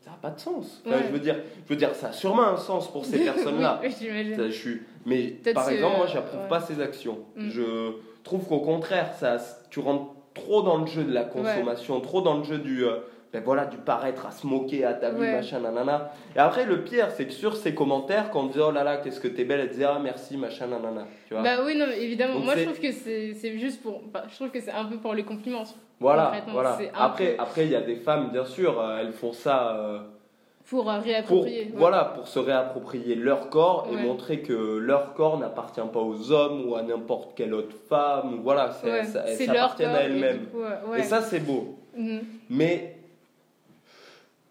Speaker 2: ça n'a pas de sens. je, veux dire, je veux dire, ça a sûrement un sens pour ces personnes-là.
Speaker 1: oui, je
Speaker 2: suis... Mais par exemple, moi, j'approuve pas ces actions. Mm. Je trouve qu'au contraire, ça, tu rentres trop dans le jeu de la consommation, trop dans le jeu du. Euh, ben voilà, du paraître à se moquer à ta vie, machin, nanana. Et après, le pire, c'est que sur ces commentaires, quand on dit oh là là, qu'est-ce que t'es belle, elle disait ah merci, machin, nanana. Tu vois
Speaker 1: bah oui, non, évidemment. Moi, je trouve que c'est juste pour. Bah, je trouve que c'est un peu pour les compliments.
Speaker 2: Voilà, voilà. Après, après, il y a des femmes, bien sûr, euh, elles font ça. Euh,
Speaker 1: pour euh, réapproprier.
Speaker 2: Voilà, pour se réapproprier leur corps et montrer que leur corps n'appartient pas aux hommes ou à n'importe quelle autre femme. Voilà, ça, ça, elles à elles-mêmes. Et, ça, c'est beau. Mhm. Mais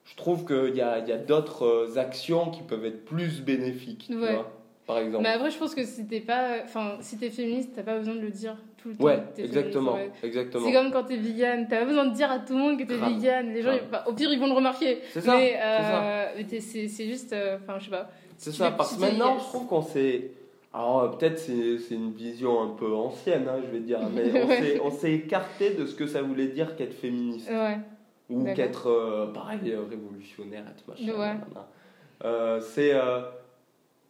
Speaker 2: je trouve qu'il y a, y a d'autres actions qui peuvent être plus bénéfiques, tu vois, par exemple.
Speaker 1: Mais après, je pense que si t'es pas, enfin, si t'es féministe, t'as pas besoin de le dire tout le temps.
Speaker 2: Ouais, exactement, exactement.
Speaker 1: C'est comme quand t'es vegan, t'as pas besoin de dire à tout le monde que t'es vegan. Les gens, bah, au pire, ils vont le remarquer.
Speaker 2: C'est ça.
Speaker 1: Mais, euh, c'est juste, euh, enfin, je sais pas.
Speaker 2: C'est ça, parce que maintenant, je trouve qu'on s'est. Alors, peut-être c'est une vision un peu ancienne, hein, je vais dire, mais on s'est écarté de ce que ça voulait dire qu'être féministe.
Speaker 1: Ouais
Speaker 2: ou qu'être euh, pareil euh, révolutionnaire être machin euh, c'est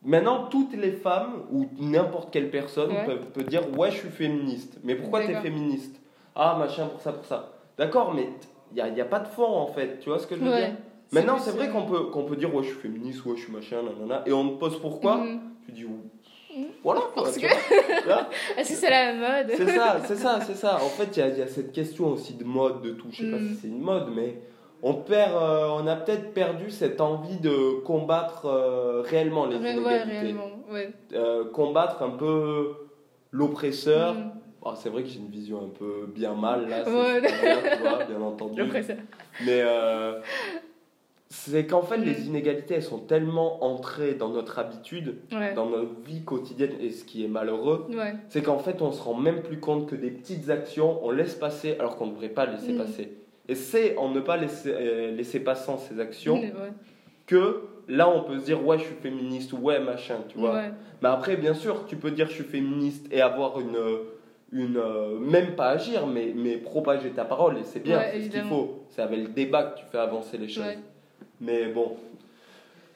Speaker 2: maintenant toutes les femmes ou n'importe quelle personne peut, dire ouais je suis féministe. Mais pourquoi tu es féministe? Ah machin pour ça pour ça. D'accord mais il n'y a, y a, pas de fond en fait. Tu vois ce que je veux dire? Maintenant c'est vrai qu'on peut qu'on peut dire ouais je suis féministe ouais je suis machin nanana et on te pose pourquoi? Mhm. tu dis Voilà.
Speaker 1: Parce que... Est-ce que c'est la mode.
Speaker 2: C'est ça, c'est ça, c'est ça. En fait, il y, y, a cette question aussi de mode, de tout. Je sais pas si mm. c'est une mode, mais on perd, euh, on a peut-être perdu cette envie de combattre euh, réellement les inégalités. Euh, combattre un peu l'oppresseur. Mm. c'est vrai que j'ai une vision un peu bien mal là, bien, bien entendu. Mais c'est qu'en fait, les mm. inégalités, elles sont tellement entrées dans notre habitude, dans notre vie quotidienne, et ce qui est malheureux, c'est qu'en fait, on se rend même plus compte que des petites actions, on laisse passer alors qu'on ne devrait pas laisser passer. Et c'est en ne pas laisser, euh, laisser passer ces actions que là, on peut se dire, ouais, je suis féministe, ouais, machin, tu vois. Mais après, bien sûr, tu peux dire, je suis féministe et avoir une. une euh, même pas agir, mais, mais propager ta parole, et c'est bien, c'est ce qu'il faut. C'est avec le débat que tu fais avancer les choses. Mais bon,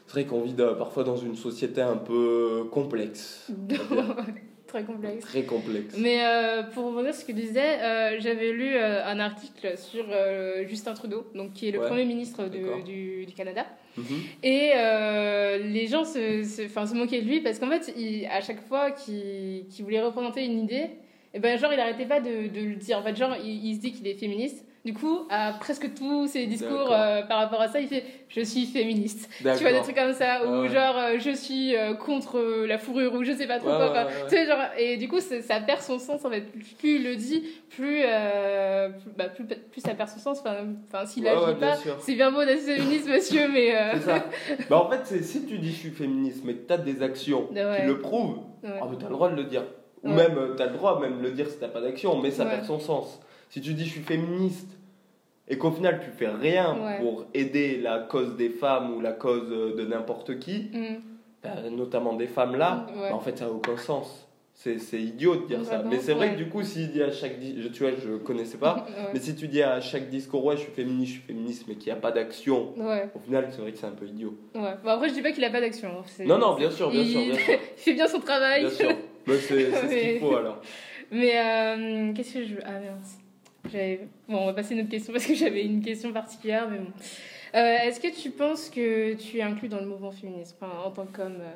Speaker 2: c'est vrai qu'on vit parfois dans une société un peu complexe.
Speaker 1: Très complexe.
Speaker 2: Très complexe.
Speaker 1: Mais euh, pour revenir sur ce que tu disais, euh, j'avais lu euh, un article sur Justin Trudeau, donc, qui est le Premier ministre du, du, Canada. Mhm. Et les gens se, se, se, moquaient de lui parce qu'en fait, il, à chaque fois qu'il voulait représenter une idée, et eh ben, genre, il n'arrêtait pas de, de, le dire. En fait, genre, il, il se dit qu'il est féministe. Du coup, à presque tous ses discours euh, par rapport à ça, il fait je suis féministe. Tu vois des trucs comme ça ou genre euh, je suis euh, contre la fourrure ou je sais pas trop quoi. tu sais, genre et du coup ça perd son sens en fait. Plus il le dit, plus bah, plus, plus, ça perd son sens. Enfin, s'il agit pas, c'est bien beau d'être féministe, monsieur, mais.
Speaker 2: Ça. bah, en fait, si tu dis je suis féministe, mais tu as des actions qui le prouvent, oh, tu as le droit de le dire. Ou même, tu as le droit même de le dire si tu pas d'action, mais ça perd son sens. Si tu dis je suis féministe et qu'au final tu fais rien pour aider la cause des femmes ou la cause de n'importe qui, mm. bah, notamment des femmes là, bah, en fait ça n'a aucun sens. C'est idiot de dire ça. Mais c'est vrai que du coup, s'il dit à chaque. Je, tu vois, je connaissais pas. Mais si tu dis à chaque discours, ouais, je suis féministe, je suis féministe, mais qu'il n'y a pas d'action, au final, c'est vrai que c'est un peu idiot.
Speaker 1: Ouais. Bon, après, je dis pas qu'il a pas d'action. Hein.
Speaker 2: Non, non, bien sûr, bien sûr. Bien sûr.
Speaker 1: il fait bien son travail.
Speaker 2: Bien sûr. c'est ce qu'il faut alors.
Speaker 1: Mais euh, qu'est-ce que je veux. Ah Bon, on va passer à une autre question parce que j'avais une question particulière, mais bon. Euh, est-ce que tu penses que tu es inclus dans le mouvement féministe en tant qu'homme euh?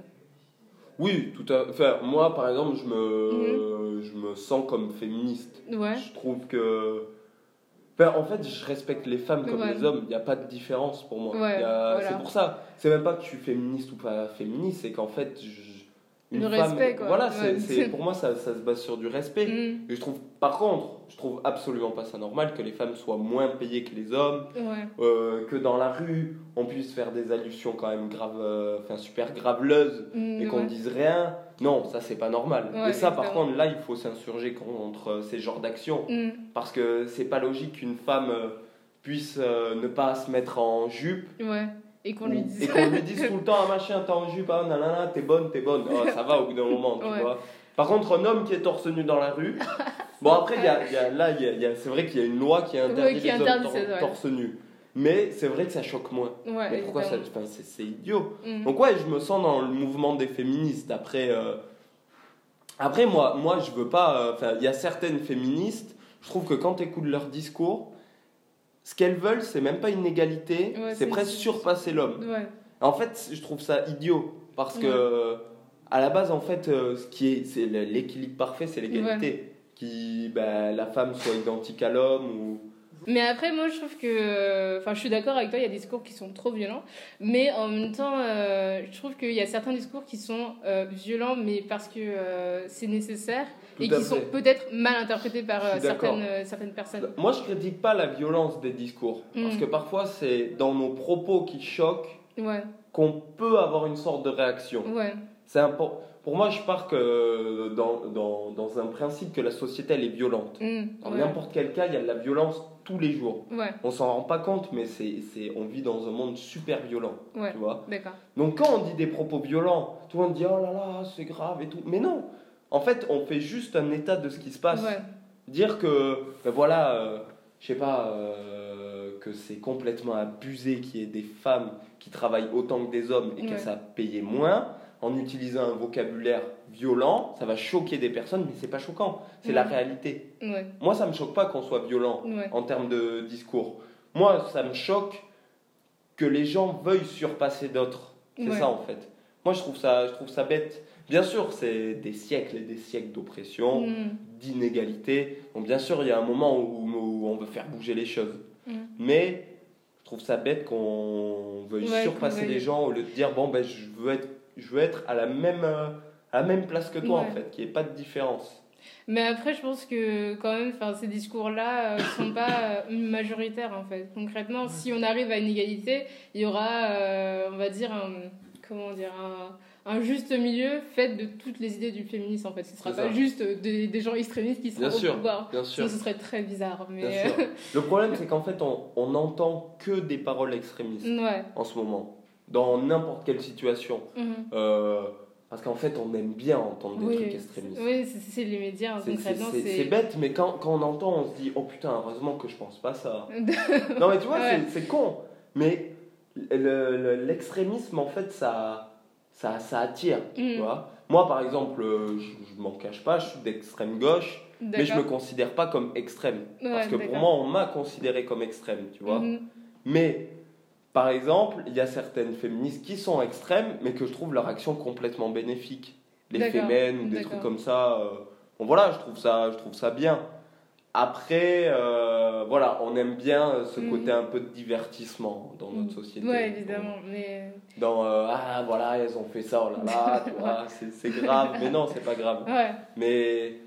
Speaker 2: Oui, tout à fait. Moi, par exemple, je me, mhm. je me sens comme féministe. Ouais. Je trouve que. en fait, je respecte les femmes comme les hommes. Il n'y a pas de différence pour moi. Ouais, C'est pour ça. C'est même pas que je suis féministe ou pas féministe, c'est qu'en fait, je
Speaker 1: une le respect quoi.
Speaker 2: Voilà, c'est, pour moi ça, ça, se base sur du respect. Mm. Et je trouve, par contre, je trouve absolument pas ça normal que les femmes soient moins payées que les hommes, euh, que dans la rue on puisse faire des allusions quand même grave, euh, enfin super graveleuses mm, et qu'on ne dise rien. Non, ça c'est pas normal. et ça par contre là il faut s'insurger contre ces genres d'actions mm. parce que c'est pas logique qu'une femme euh, puisse ne pas se mettre en jupe.
Speaker 1: Ouais et qu'on lui dise.
Speaker 2: tout le temps, un machin, t'es en jupe, ah, nanana, t'es bonne, t'es bonne. Oh, ça va au bout d'un moment, tu vois. Par contre, un homme qui est torse nu dans la rue. Bon, après, y a, y a, là, y a, c'est vrai qu'il y a une loi qui interdit les hommes torse nu. Mais c'est vrai que ça choque moins. mais pourquoi ça c'est, idiot. Mm. Donc, ouais, je me sens dans le mouvement des féministes. Après, euh, après moi, moi, je veux pas. Euh, enfin, il y a certaines féministes, je trouve que quand tu écoutes leur discours, ce qu'elles veulent, c'est même pas une égalité, c'est presque surpasser l'homme. En fait, je trouve ça idiot parce que à la base, en fait, euh, ce qui est, c'est l'équilibre parfait, c'est l'égalité. Qui, bah, la femme soit identique à l'homme ou
Speaker 1: mais après, moi, je trouve que. Enfin, je suis d'accord avec toi, il y a des discours qui sont trop violents. Mais en même temps, euh, je trouve qu'il y a certains discours qui sont euh, violents, mais parce que euh, c'est nécessaire. Et qui sont peut-être mal interprétés par certaines, certaines personnes.
Speaker 2: Moi, je critique pas la violence des discours. Parce mm. que parfois, c'est dans nos propos qui choquent qu'on peut avoir une sorte de réaction. Ouais. C'est important pour moi, je pars que dans, dans, dans, un principe que la société, elle est violente. Mm, dans n'importe quel cas, il y a de la violence tous les jours. Ouais. On s'en rend pas compte, mais c'est, c'est, on vit dans un monde super violent. Tu vois Donc quand on dit des propos violents, tout le monde dit oh là là, c'est grave et tout. Mais non, en fait, on fait juste un état de ce qui se passe. Dire que, ben voilà, euh, je sais pas, euh, que c'est complètement abusé qu'il y ait des femmes qui travaillent autant que des hommes et qu'elles savent payer moins en utilisant un vocabulaire violent, ça va choquer des personnes, mais c'est pas choquant, c'est la réalité. Moi, ça me choque pas qu'on soit violent en termes de discours. Moi, ça me choque que les gens veuillent surpasser d'autres. C'est ça en fait. Moi, je trouve ça, je trouve ça bête. Bien sûr, c'est des siècles et des siècles d'oppression, mm. d'inégalité. Donc bien sûr, il y a un moment où, on veut faire bouger les choses. Mm. Mais je trouve ça bête qu'on veuille surpasser les gens au lieu de dire bon ben je veux être je veux être à la même euh, à la même place que toi en fait, qu'il n'y ait pas de différence.
Speaker 1: Mais après, je pense que quand même, ces discours-là ne euh, sont pas euh, majoritaires en fait. Concrètement, si on arrive à une égalité, il y aura, on va dire, un, comment dire, un, un juste milieu fait de toutes les idées du féminisme en fait. Ce ne sera pas juste des, des, gens extrémistes qui seront au pouvoir. Bien sûr. ce serait très bizarre. Mais...
Speaker 2: Le problème c'est qu'en fait on, on n'entend que des paroles extrémistes en ce moment. Dans n'importe quelle situation. Mhm. Euh, parce qu'en fait, on aime bien entendre des trucs extrémistes.
Speaker 1: Oui, c'est les médias,
Speaker 2: C'est bête, mais quand, quand, on entend, on se dit, oh putain, heureusement que je pense pas ça. non, mais tu vois, c'est con. Mais l'extrémisme, en fait, ça, ça, ça attire. Tu mm. vois Moi, par exemple, euh, je, je m'en cache pas, je suis d'extrême gauche, mais je me considère pas comme extrême. parce que pour moi, on m'a considéré comme extrême, tu vois. Mm-hmm. Mais, par exemple, il y a certaines féministes qui sont extrêmes, mais que je trouve leur action complètement bénéfique. Les fémènes ou des trucs comme ça. Euh, bon, voilà, je trouve ça, je trouve ça bien. Après, euh, voilà, on aime bien ce mhm. côté un peu de divertissement dans notre mhm. société.
Speaker 1: Oui, évidemment. Mais...
Speaker 2: Dans euh, Ah, voilà, elles ont fait ça, oh là là, c'est grave. Mais non, c'est pas grave.
Speaker 1: Ouais.
Speaker 2: Mais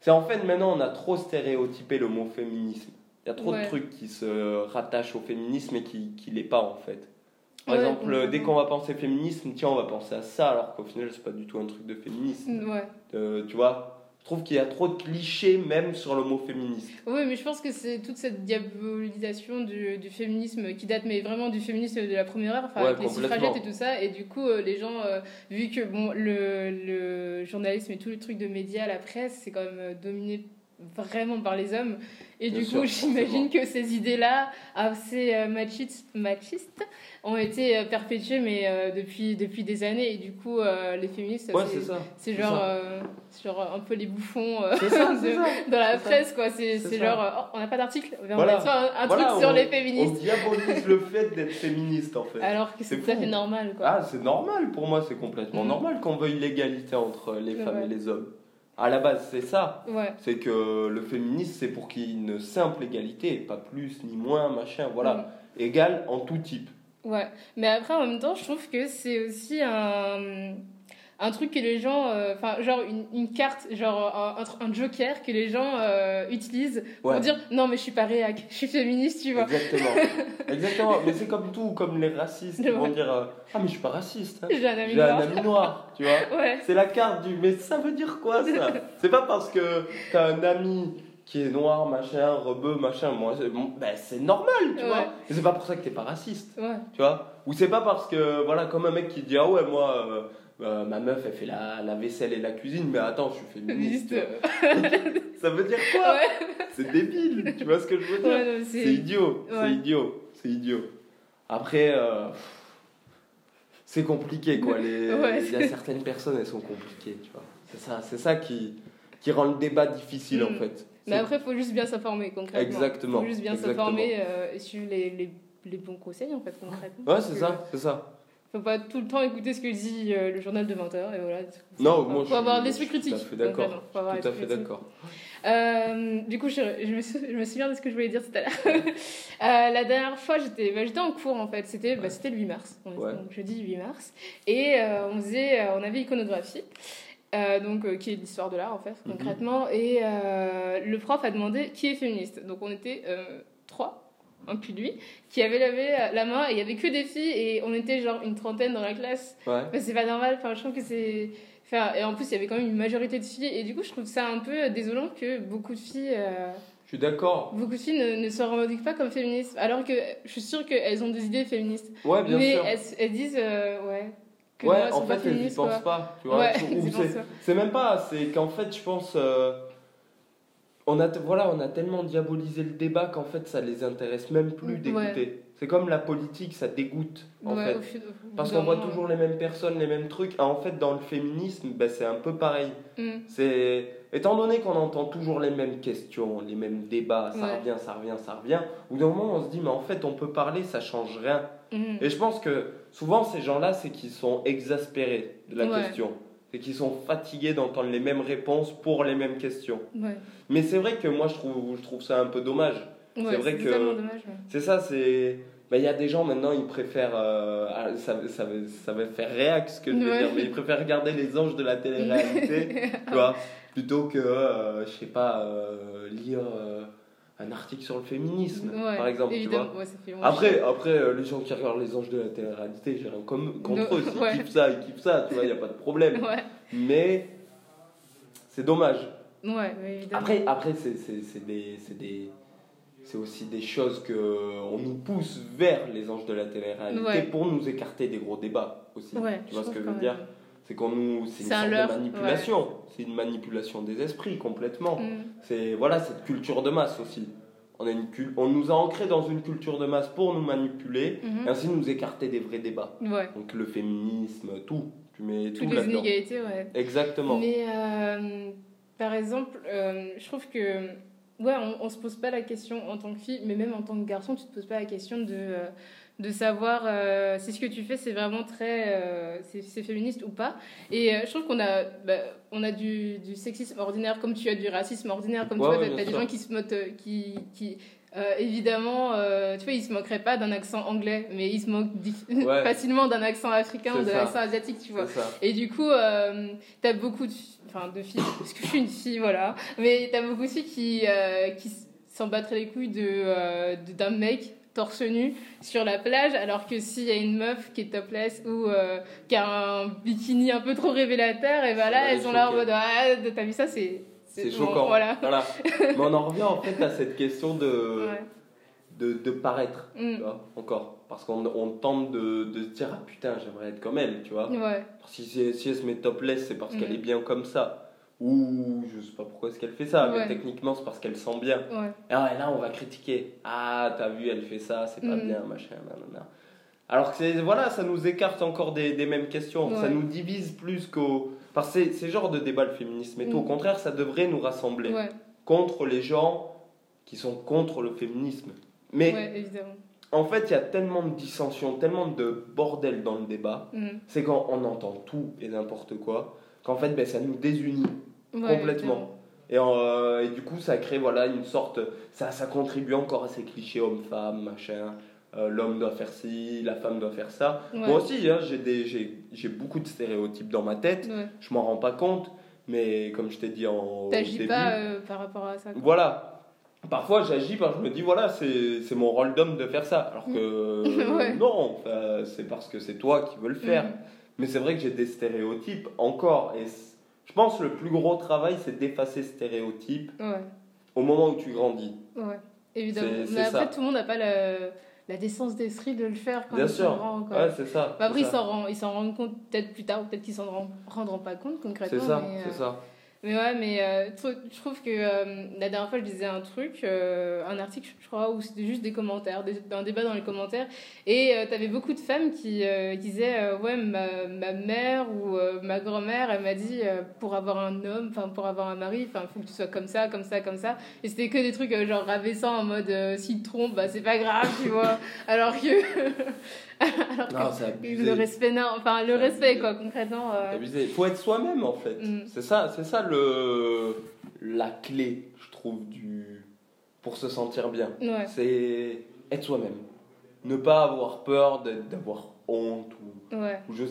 Speaker 2: c'est en fait, maintenant, on a trop stéréotypé le mot féminisme. Il y a trop de trucs qui se rattachent au féminisme et qui ne l'est pas, en fait. Par exemple, dès qu'on va penser féminisme, tiens, on va penser à ça, alors qu'au final, c'est pas du tout un truc de féminisme.
Speaker 1: Ouais.
Speaker 2: Euh, tu vois trouve qu'il y a trop de clichés même sur le mot féministe.
Speaker 1: Oui, mais je pense que c'est toute cette diabolisation du, du, féminisme qui date mais vraiment du féminisme de la première heure, enfin avec les suffragettes et tout ça, et du coup euh, les gens, euh, vu que bon le, le, journalisme et tout le truc de médias, la presse, c'est quand même euh, dominé vraiment par les hommes. Et du coup, j'imagine que ces idées-là, assez machistes, machistes, ont été euh, perpétués mais euh, depuis, depuis des années. Et du coup, euh, les féministes, c'est genre, genre un peu les bouffons dans la presse. quoi C'est genre, oh, on n'a pas d'article, on va faire un, truc sur les féministes.
Speaker 2: On diabolise le fait d'être féministe en fait.
Speaker 1: Alors que c'est tout à fait normal. Quoi.
Speaker 2: Ah, c'est normal pour moi, c'est complètement mm. normal qu'on veuille l'égalité entre les femmes et les hommes. À la base, c'est ça. C'est que le féminisme, c'est pour qu'il y ait une simple égalité, pas plus ni moins, machin, voilà. Mm. Égal en tout type.
Speaker 1: Ouais, mais après en même temps, je trouve que c'est aussi un, un truc que les gens. Euh, enfin, genre une, une, carte, genre un, un, joker que les gens euh, utilisent pour dire non, mais je suis pas réac, je suis féministe, tu vois.
Speaker 2: Exactement. Exactement. Mais c'est comme tout, comme les racistes qui vont dire euh, ah, mais je suis pas raciste. Hein.
Speaker 1: J'ai un ami noir.
Speaker 2: un ami noir, tu vois.
Speaker 1: Ouais.
Speaker 2: C'est la carte du. Mais ça veut dire quoi ça? C'est pas parce que t'as un ami qui est noir, machin, rebeu, machin, moi, ben, c'est normal, tu vois. Et c'est pas pour ça que t'es pas raciste, tu vois. Ou c'est pas parce que, voilà, comme un mec qui dit, ah ouais, moi, euh, euh, ma meuf, elle fait la, la, vaisselle et la cuisine, mais attends, je suis féministe. ça veut dire quoi C'est débile, tu vois ce que je veux dire C'est idiot, c'est idiot, c'est idiot. Après, euh, c'est compliqué, quoi. Les, il y a certaines personnes, elles sont compliquées, tu vois. C'est ça, c'est ça qui, qui rend le débat difficile, en mm. fait.
Speaker 1: Mais après, il faut juste bien s'informer concrètement.
Speaker 2: Exactement.
Speaker 1: Il faut juste bien s'informer euh, et suivre les, les, les, bons conseils en fait concrètement.
Speaker 2: Ouais, c'est ça, c'est ça.
Speaker 1: Faut pas tout le temps écouter ce que dit euh, le journal de 20h et voilà.
Speaker 2: Non, moi
Speaker 1: faut avoir l'esprit critique. Tout
Speaker 2: à fait d'accord. Tout à fait d'accord.
Speaker 1: Euh, du coup, je, je, me je me souviens de ce que je voulais dire tout à l'heure. euh, la dernière fois, j'étais bah, j'étais en cours en fait. C'était bah, le 8 mars. Ouais. Donc jeudi 8 mars. Et euh, on faisait, on avait iconographie. Donc, qui est l'histoire de l'art en fait, mhm. concrètement. Et le prof a demandé qui est féministe. Donc on était un plus lui, qui avait levé la main et il y avait que des filles et on était genre une trentaine dans la classe.
Speaker 2: Ouais.
Speaker 1: c'est pas normal, enfin, je trouve que c'est. Enfin, et en plus, il y avait quand même une majorité de filles et du coup, je trouve ça un peu désolant que beaucoup de filles.
Speaker 2: Je suis d'accord.
Speaker 1: Beaucoup de filles ne, ne, se revendiquent pas comme féministes, alors que je suis sûre qu'elles ont des idées féministes.
Speaker 2: Ouais, bien
Speaker 1: mais
Speaker 2: sûr.
Speaker 1: Elles, elles disent, ouais,
Speaker 2: ouais, en fait, elles n'y pensent pas. Tu vois, c'est même pas, c'est qu'en fait, je pense. Euh, on, a, voilà, on a tellement diabolisé le débat qu'en fait, ça les intéresse même plus d'écouter. C'est comme la politique, ça dégoûte, en fait. Parce qu'on voit toujours les mêmes personnes, les mêmes trucs. en fait, dans le féminisme, ben, c'est un peu pareil. Mm. C'est étant donné qu'on entend toujours les mêmes questions, les mêmes débats, ça revient, ça revient, ça revient, au bout d'un moment on se dit mais en fait on peut parler, ça change rien.
Speaker 1: Mhm.
Speaker 2: Et je pense que souvent ces gens-là c'est qu'ils sont exaspérés de la question. C'est qu'ils sont fatigués d'entendre les mêmes réponses pour les mêmes questions. Mais c'est vrai que moi, je trouve, je trouve ça un peu dommage.
Speaker 1: c'est vrai que.
Speaker 2: C'est ça, c'est. Bah, il y a des gens maintenant, ils préfèrent. Euh, ah, ça, ça, ça, va faire réac ce que je veux dire, mais ils préfèrent regarder les anges de la télé-réalité, tu vois, plutôt que, euh, je sais pas, euh, lire un article sur le féminisme, par exemple. Tu vois. après, après les gens qui regardent les anges de la télé-réalité, j'ai rien comme, contre eux. S'ils kiffent ça, ils kiffent ça, tu vois, il n'y a pas de problème. Mais c'est dommage. après, après c'est des. des c'est aussi des choses que on nous pousse vers les anges de la télé-réalité pour nous écarter des gros débats aussi. tu vois ce que je veux dire? C'est qu'on nous, c'est une sorte de manipulation. C'est une manipulation des esprits complètement. Mm. C'est voilà cette culture de masse aussi. On, a une on nous a ancré dans une culture de masse pour nous manipuler mm-hmm. et ainsi nous écarter des vrais débats. Donc le féminisme, tout. Tu mets
Speaker 1: tout les inégalités, ouais.
Speaker 2: Exactement.
Speaker 1: Mais euh, par exemple, euh, je trouve que ouais, on, on se pose pas la question en tant que fille, mais même en tant que garçon, tu te poses pas la question de, euh, de savoir euh, si ce que tu fais c'est vraiment très euh, c'est féministe ou pas. Et je trouve qu'on a, bah, on a du, du, sexisme ordinaire comme tu as du racisme ordinaire, comme tu vois, tu as, des gens qui se moquent, qui, qui évidemment, tu vois, ils se moqueraient pas d'un accent anglais, mais ils se moquent facilement d'un accent africain ou d'un accent asiatique, tu vois. Et du coup, tu as beaucoup de enfin de filles, parce que je suis une fille, voilà. Mais t'as beaucoup de filles qui, euh, qui s'en battraient les couilles euh, de, d'un mec torse nu sur la plage, alors que s'il y a une meuf qui est topless ou euh, qui a un bikini un peu trop révélateur, et voilà, elles sont là en mode ah, t'as vu ça, c'est.
Speaker 2: C'est choquant. Voilà. voilà. Mais on en revient en fait à cette question de, de, de, paraître, mm. tu vois, encore. Parce qu'on on tente de, de, se dire, ah putain, j'aimerais être comme elle, tu vois.
Speaker 1: Ouais.
Speaker 2: Si, si elle se met topless, c'est parce qu'elle mm. est bien comme ça. Ou je sais pas pourquoi est-ce qu'elle fait ça, mais techniquement c'est parce qu'elle sent bien.
Speaker 1: Ouais.
Speaker 2: Et là on va critiquer. Ah, t'as vu, elle fait ça, c'est pas mm. bien, machin, Alors que voilà, ça nous écarte encore des, des mêmes questions, ça nous divise plus qu'au. Parce que c'est genre de débat le féminisme et tout. Au mm. contraire, ça devrait nous rassembler contre les gens qui sont contre le féminisme. Mais
Speaker 1: évidemment
Speaker 2: en fait, il y a tellement de dissensions, tellement de bordel dans le débat, mm. c'est quand on entend tout et n'importe quoi, qu'en fait, ben, ça nous désunit complètement. Et, euh, et, du coup, ça crée voilà, une sorte. Ça, ça contribue encore à ces clichés homme-femme, machin. Euh, l'homme doit faire ci, la femme doit faire ça. Moi aussi, hein, j'ai beaucoup de stéréotypes dans ma tête, je m'en rends pas compte, mais comme je t'ai dit en.
Speaker 1: T'agis pas euh, par rapport à ça.
Speaker 2: Voilà, Parfois, j'agis parce que je me dis, voilà, c'est mon rôle d'homme de faire ça. Alors que non, c'est parce que c'est toi qui veux le faire. Mm. Mais c'est vrai que j'ai des stéréotypes encore. Et pense que le plus gros travail, c'est d'effacer stéréotypes au moment où tu grandis.
Speaker 1: Ouais, évidemment. Mais après, tout le monde n'a pas la, la décence d'esprit de le faire quand
Speaker 2: Bien sûr. Ouais, c'est ça.
Speaker 1: Bah, après, ils s'en rendent compte peut-être plus tard, ou peut-être qu'ils s'en rendront pas compte concrètement.
Speaker 2: C'est ça, c'est euh, ça.
Speaker 1: Mais ouais, mais euh, je trouve que euh, la dernière fois, je disais un truc, euh, un article, je crois, où c'était juste des commentaires, des, un débat dans les commentaires. Et tu avais beaucoup de femmes qui, disaient Ouais, ma, ma mère ou ma grand-mère, elle m'a dit pour avoir un homme, enfin, pour avoir un mari, il faut que tu sois comme ça, comme ça, comme ça. Et c'était que des trucs genre rabaissants en mode s'il te trompe, bah, c'est pas grave, tu vois. Alors que. Alors le respect, non, enfin le respect quoi, concrètement.
Speaker 2: Euh... Il faut être soi-même en fait. Mm. C'est ça, c'est ça le la clé, je trouve, du pour se sentir bien. C'est être soi-même. Ne pas avoir peur d'avoir honte ou, ou je,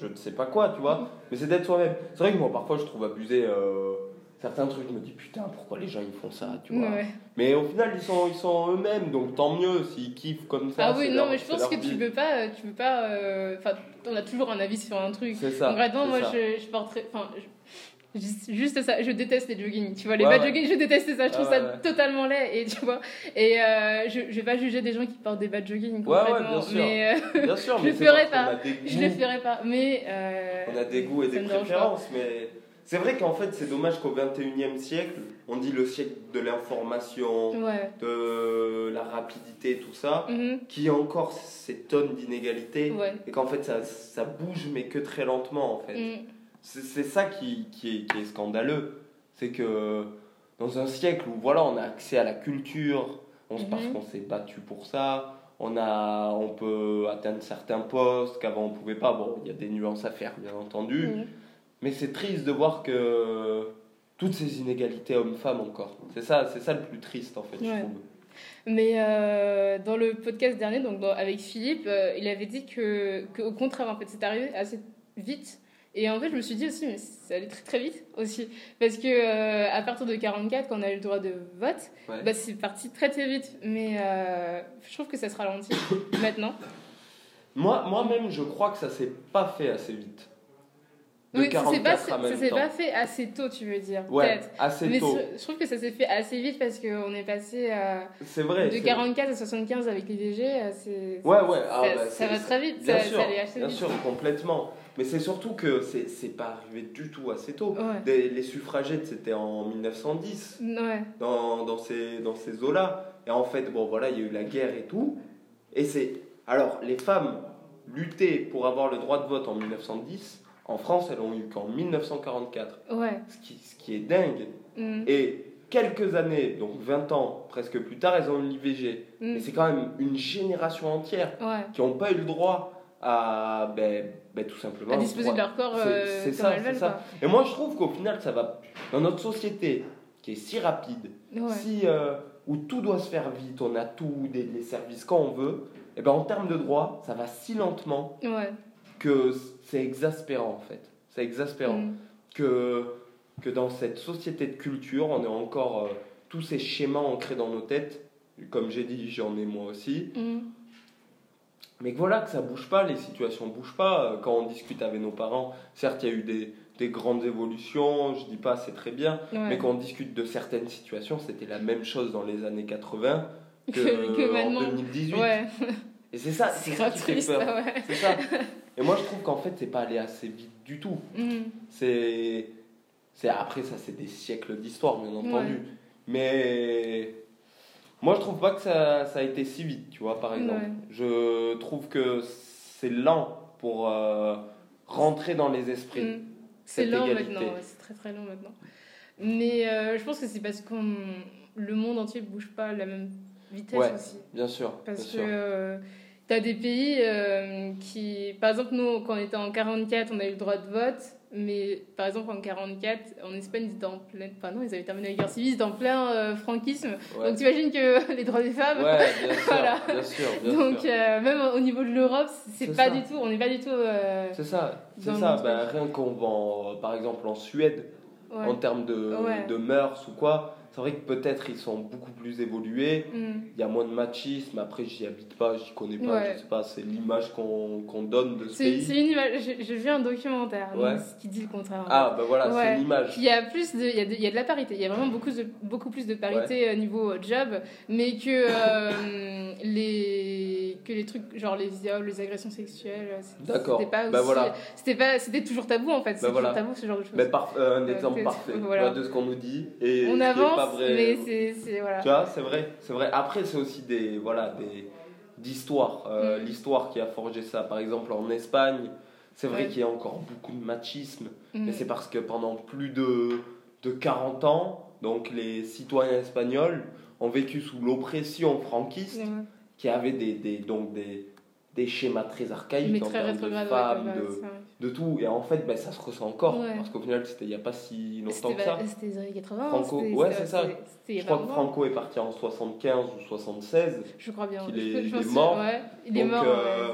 Speaker 2: je ne sais pas quoi, tu vois. Mm. Mais c'est d'être soi-même. C'est vrai que moi parfois je trouve abusé. Euh, certains trucs, je me dis putain, pourquoi les gens ils font ça, tu vois. Mais au final, ils sont, ils sont eux-mêmes, donc tant mieux s'ils kiffent comme ça.
Speaker 1: Ah oui, non, mais je pense que tu veux pas, tu veux pas. Euh, enfin, on a toujours un avis sur un truc.
Speaker 2: C'est ça.
Speaker 1: Concrètement, moi, je, je porterais. Enfin, Juste ça, je déteste les joggings. Tu vois, les bad jogging, je déteste ça. Je trouve ça totalement laid. Et tu vois, et euh, je, je vais pas juger des gens qui portent des bad jogging
Speaker 2: complètement. bien sûr.
Speaker 1: Mais,
Speaker 2: euh, bien sûr,
Speaker 1: je le ferai pas. Je le ferai pas. Mais
Speaker 2: on a des goûts et des préférences, mais c'est vrai qu'en fait, c'est dommage qu'au 21e siècle, on dit le siècle de l'information, de la rapidité, tout ça, mm-hmm. qui a encore ces tonnes d'inégalités, et qu'en fait, ça, ça, bouge, mais que très lentement, en fait. Mm. C'est ça qui, qui, est, qui, est, scandaleux. C'est que dans un siècle où voilà, on a accès à la culture, on se parce mm-hmm. qu'on s'est battu pour ça, on, a, on peut atteindre certains postes qu'avant on pouvait pas. Bon, il y a des nuances à faire, bien entendu. Mm. Mais c'est triste de voir que toutes ces inégalités hommes-femmes encore. C'est ça, c'est ça le plus triste en fait, je trouve.
Speaker 1: Mais euh, dans le podcast dernier, donc avec Philippe, euh, il avait dit que, que, au contraire, en fait, c'est arrivé assez vite. Et en fait, je me suis dit aussi, mais ça allait très très vite aussi. Parce que euh, à partir de 44, quand on a eu le droit de vote, bah, c'est parti très très vite. Mais je trouve que ça se ralentit maintenant.
Speaker 2: Moi, moi-même, je crois que ça s'est pas fait assez vite
Speaker 1: oui, ça s'est pas, pas fait assez tôt, tu veux dire.
Speaker 2: Ouais, assez
Speaker 1: Mais
Speaker 2: tôt.
Speaker 1: Je trouve que ça s'est fait assez vite parce qu'on est passé
Speaker 2: vrai,
Speaker 1: de 44 à 75 avec l'IVG.
Speaker 2: Ouais, ouais. Ah,
Speaker 1: ça, bah, ça va très vite. Bien
Speaker 2: ça,
Speaker 1: sûr,
Speaker 2: bien sûr, complètement. Mais c'est surtout que c'est pas arrivé du tout assez tôt. les suffragettes, c'était en 1910.
Speaker 1: Ouais.
Speaker 2: Dans, dans ces, dans ces eaux-là. Et en fait, bon, voilà, il y a eu la guerre et tout. Et c'est. Alors, les femmes luttaient pour avoir le droit de vote en 1910 en France, elles ont eu qu'en 1944.
Speaker 1: Ouais.
Speaker 2: Ce qui, ce qui est dingue. Mm. Et quelques années, donc 20 ans presque plus tard, elles ont eu l'IVG. Mm. Et c'est quand même une génération entière qui n'ont pas eu le droit à ben, ben, tout simplement
Speaker 1: à disposer de leur corps c'est euh, ça, c'est ça.
Speaker 2: et moi je trouve qu'au final ça va dans notre société qui est si rapide si euh, où tout doit se faire vite on a tout des, les services quand on veut et ben en termes de droits ça va si lentement
Speaker 1: ouais
Speaker 2: que c'est exaspérant en fait. C'est exaspérant mm. que, que dans cette société de culture, on ait encore euh, tous ces schémas ancrés dans nos têtes. Comme j'ai dit, j'en ai moi aussi.
Speaker 1: Mm.
Speaker 2: Mais que voilà, que ça bouge pas, les situations bougent pas. Quand on discute avec nos parents, certes, il y a eu des, des grandes évolutions, je dis pas c'est très bien, mais quand on discute de certaines situations, c'était la même chose dans les années 80 que, que, en 2018. Et c'est ça, c'est ça qui fait peur. C'est ça. Et moi, je trouve qu'en fait, c'est pas allé assez vite du tout.
Speaker 1: Mm.
Speaker 2: C'est, c'est après ça, c'est des siècles d'histoire, bien entendu. Mais moi, je trouve pas que ça, ça, a été si vite, tu vois, par exemple. Je trouve que c'est lent pour euh, rentrer dans les esprits. Mm.
Speaker 1: C'est lent maintenant, c'est très très lent maintenant. Mais euh, je pense que c'est parce que le monde entier bouge pas à la même vitesse aussi.
Speaker 2: Bien sûr.
Speaker 1: Parce
Speaker 2: que
Speaker 1: euh, tu as des pays euh, qui. Par exemple, nous, quand on était en 44, on a eu le droit de vote. Mais par exemple, en 44, en Espagne, ils étaient en plein. Enfin, non, ils avaient terminé la guerre civile, ils étaient en plein euh, franquisme. Donc, tu imagines que les droits des femmes.
Speaker 2: Ouais, bien sûr. voilà. Bien sûr
Speaker 1: Donc, même au niveau de l'Europe, c'est pas du tout. On n'est pas du tout.
Speaker 2: c'est ça. C'est ça. Ben, rien qu'on va, par exemple, en Suède, en termes de, de mœurs ou quoi c'est vrai que peut-être ils sont beaucoup plus évolués.
Speaker 1: Mm.
Speaker 2: Il y a moins de machisme. Après, j'y habite pas, j'y connais pas, je sais pas. C'est l'image qu'on donne de ce pays.
Speaker 1: C'est une image. J'ai vu un documentaire qui dit le contraire.
Speaker 2: Ah, ben voilà, c'est l'image.
Speaker 1: Il y a plus de, il y a de, il y a de la parité. Il y a vraiment beaucoup, de, beaucoup plus de parité au euh, niveau job, mais que euh, les que les trucs genre les viols, les agressions sexuelles,
Speaker 2: c'était
Speaker 1: pas
Speaker 2: bah, voilà.
Speaker 1: c'était pas, c'était toujours tabou en fait. C'était toujours tabou ce genre de choses.
Speaker 2: Mais par, euh, un exemple parfait de ce qu'on nous dit et
Speaker 1: on avance mais c'est voilà.
Speaker 2: Tu vois, c'est vrai, c'est vrai. Après, c'est aussi des voilà des d'histoire, euh, mm. l'histoire qui a forgé ça. Par exemple, en Espagne, c'est vrai qu'il y a encore beaucoup de machisme, mm. mais c'est parce que pendant plus de de 40 ans, donc les citoyens espagnols ont vécu sous l'oppression franquiste, qui avait des, des donc des des schémas très archaïques en termes de femmes, de, de, tout. Et en fait, ben, ça se ressent encore. Parce qu'au final, c'était il n'y a pas si longtemps que ça.
Speaker 1: C'était les années 80.
Speaker 2: Franco, ouais, c'est ça. Je crois que Franco est parti en 75 ou 76.
Speaker 1: Je crois bien.
Speaker 2: Il est, il est mort.
Speaker 1: Il est mort.
Speaker 2: Euh,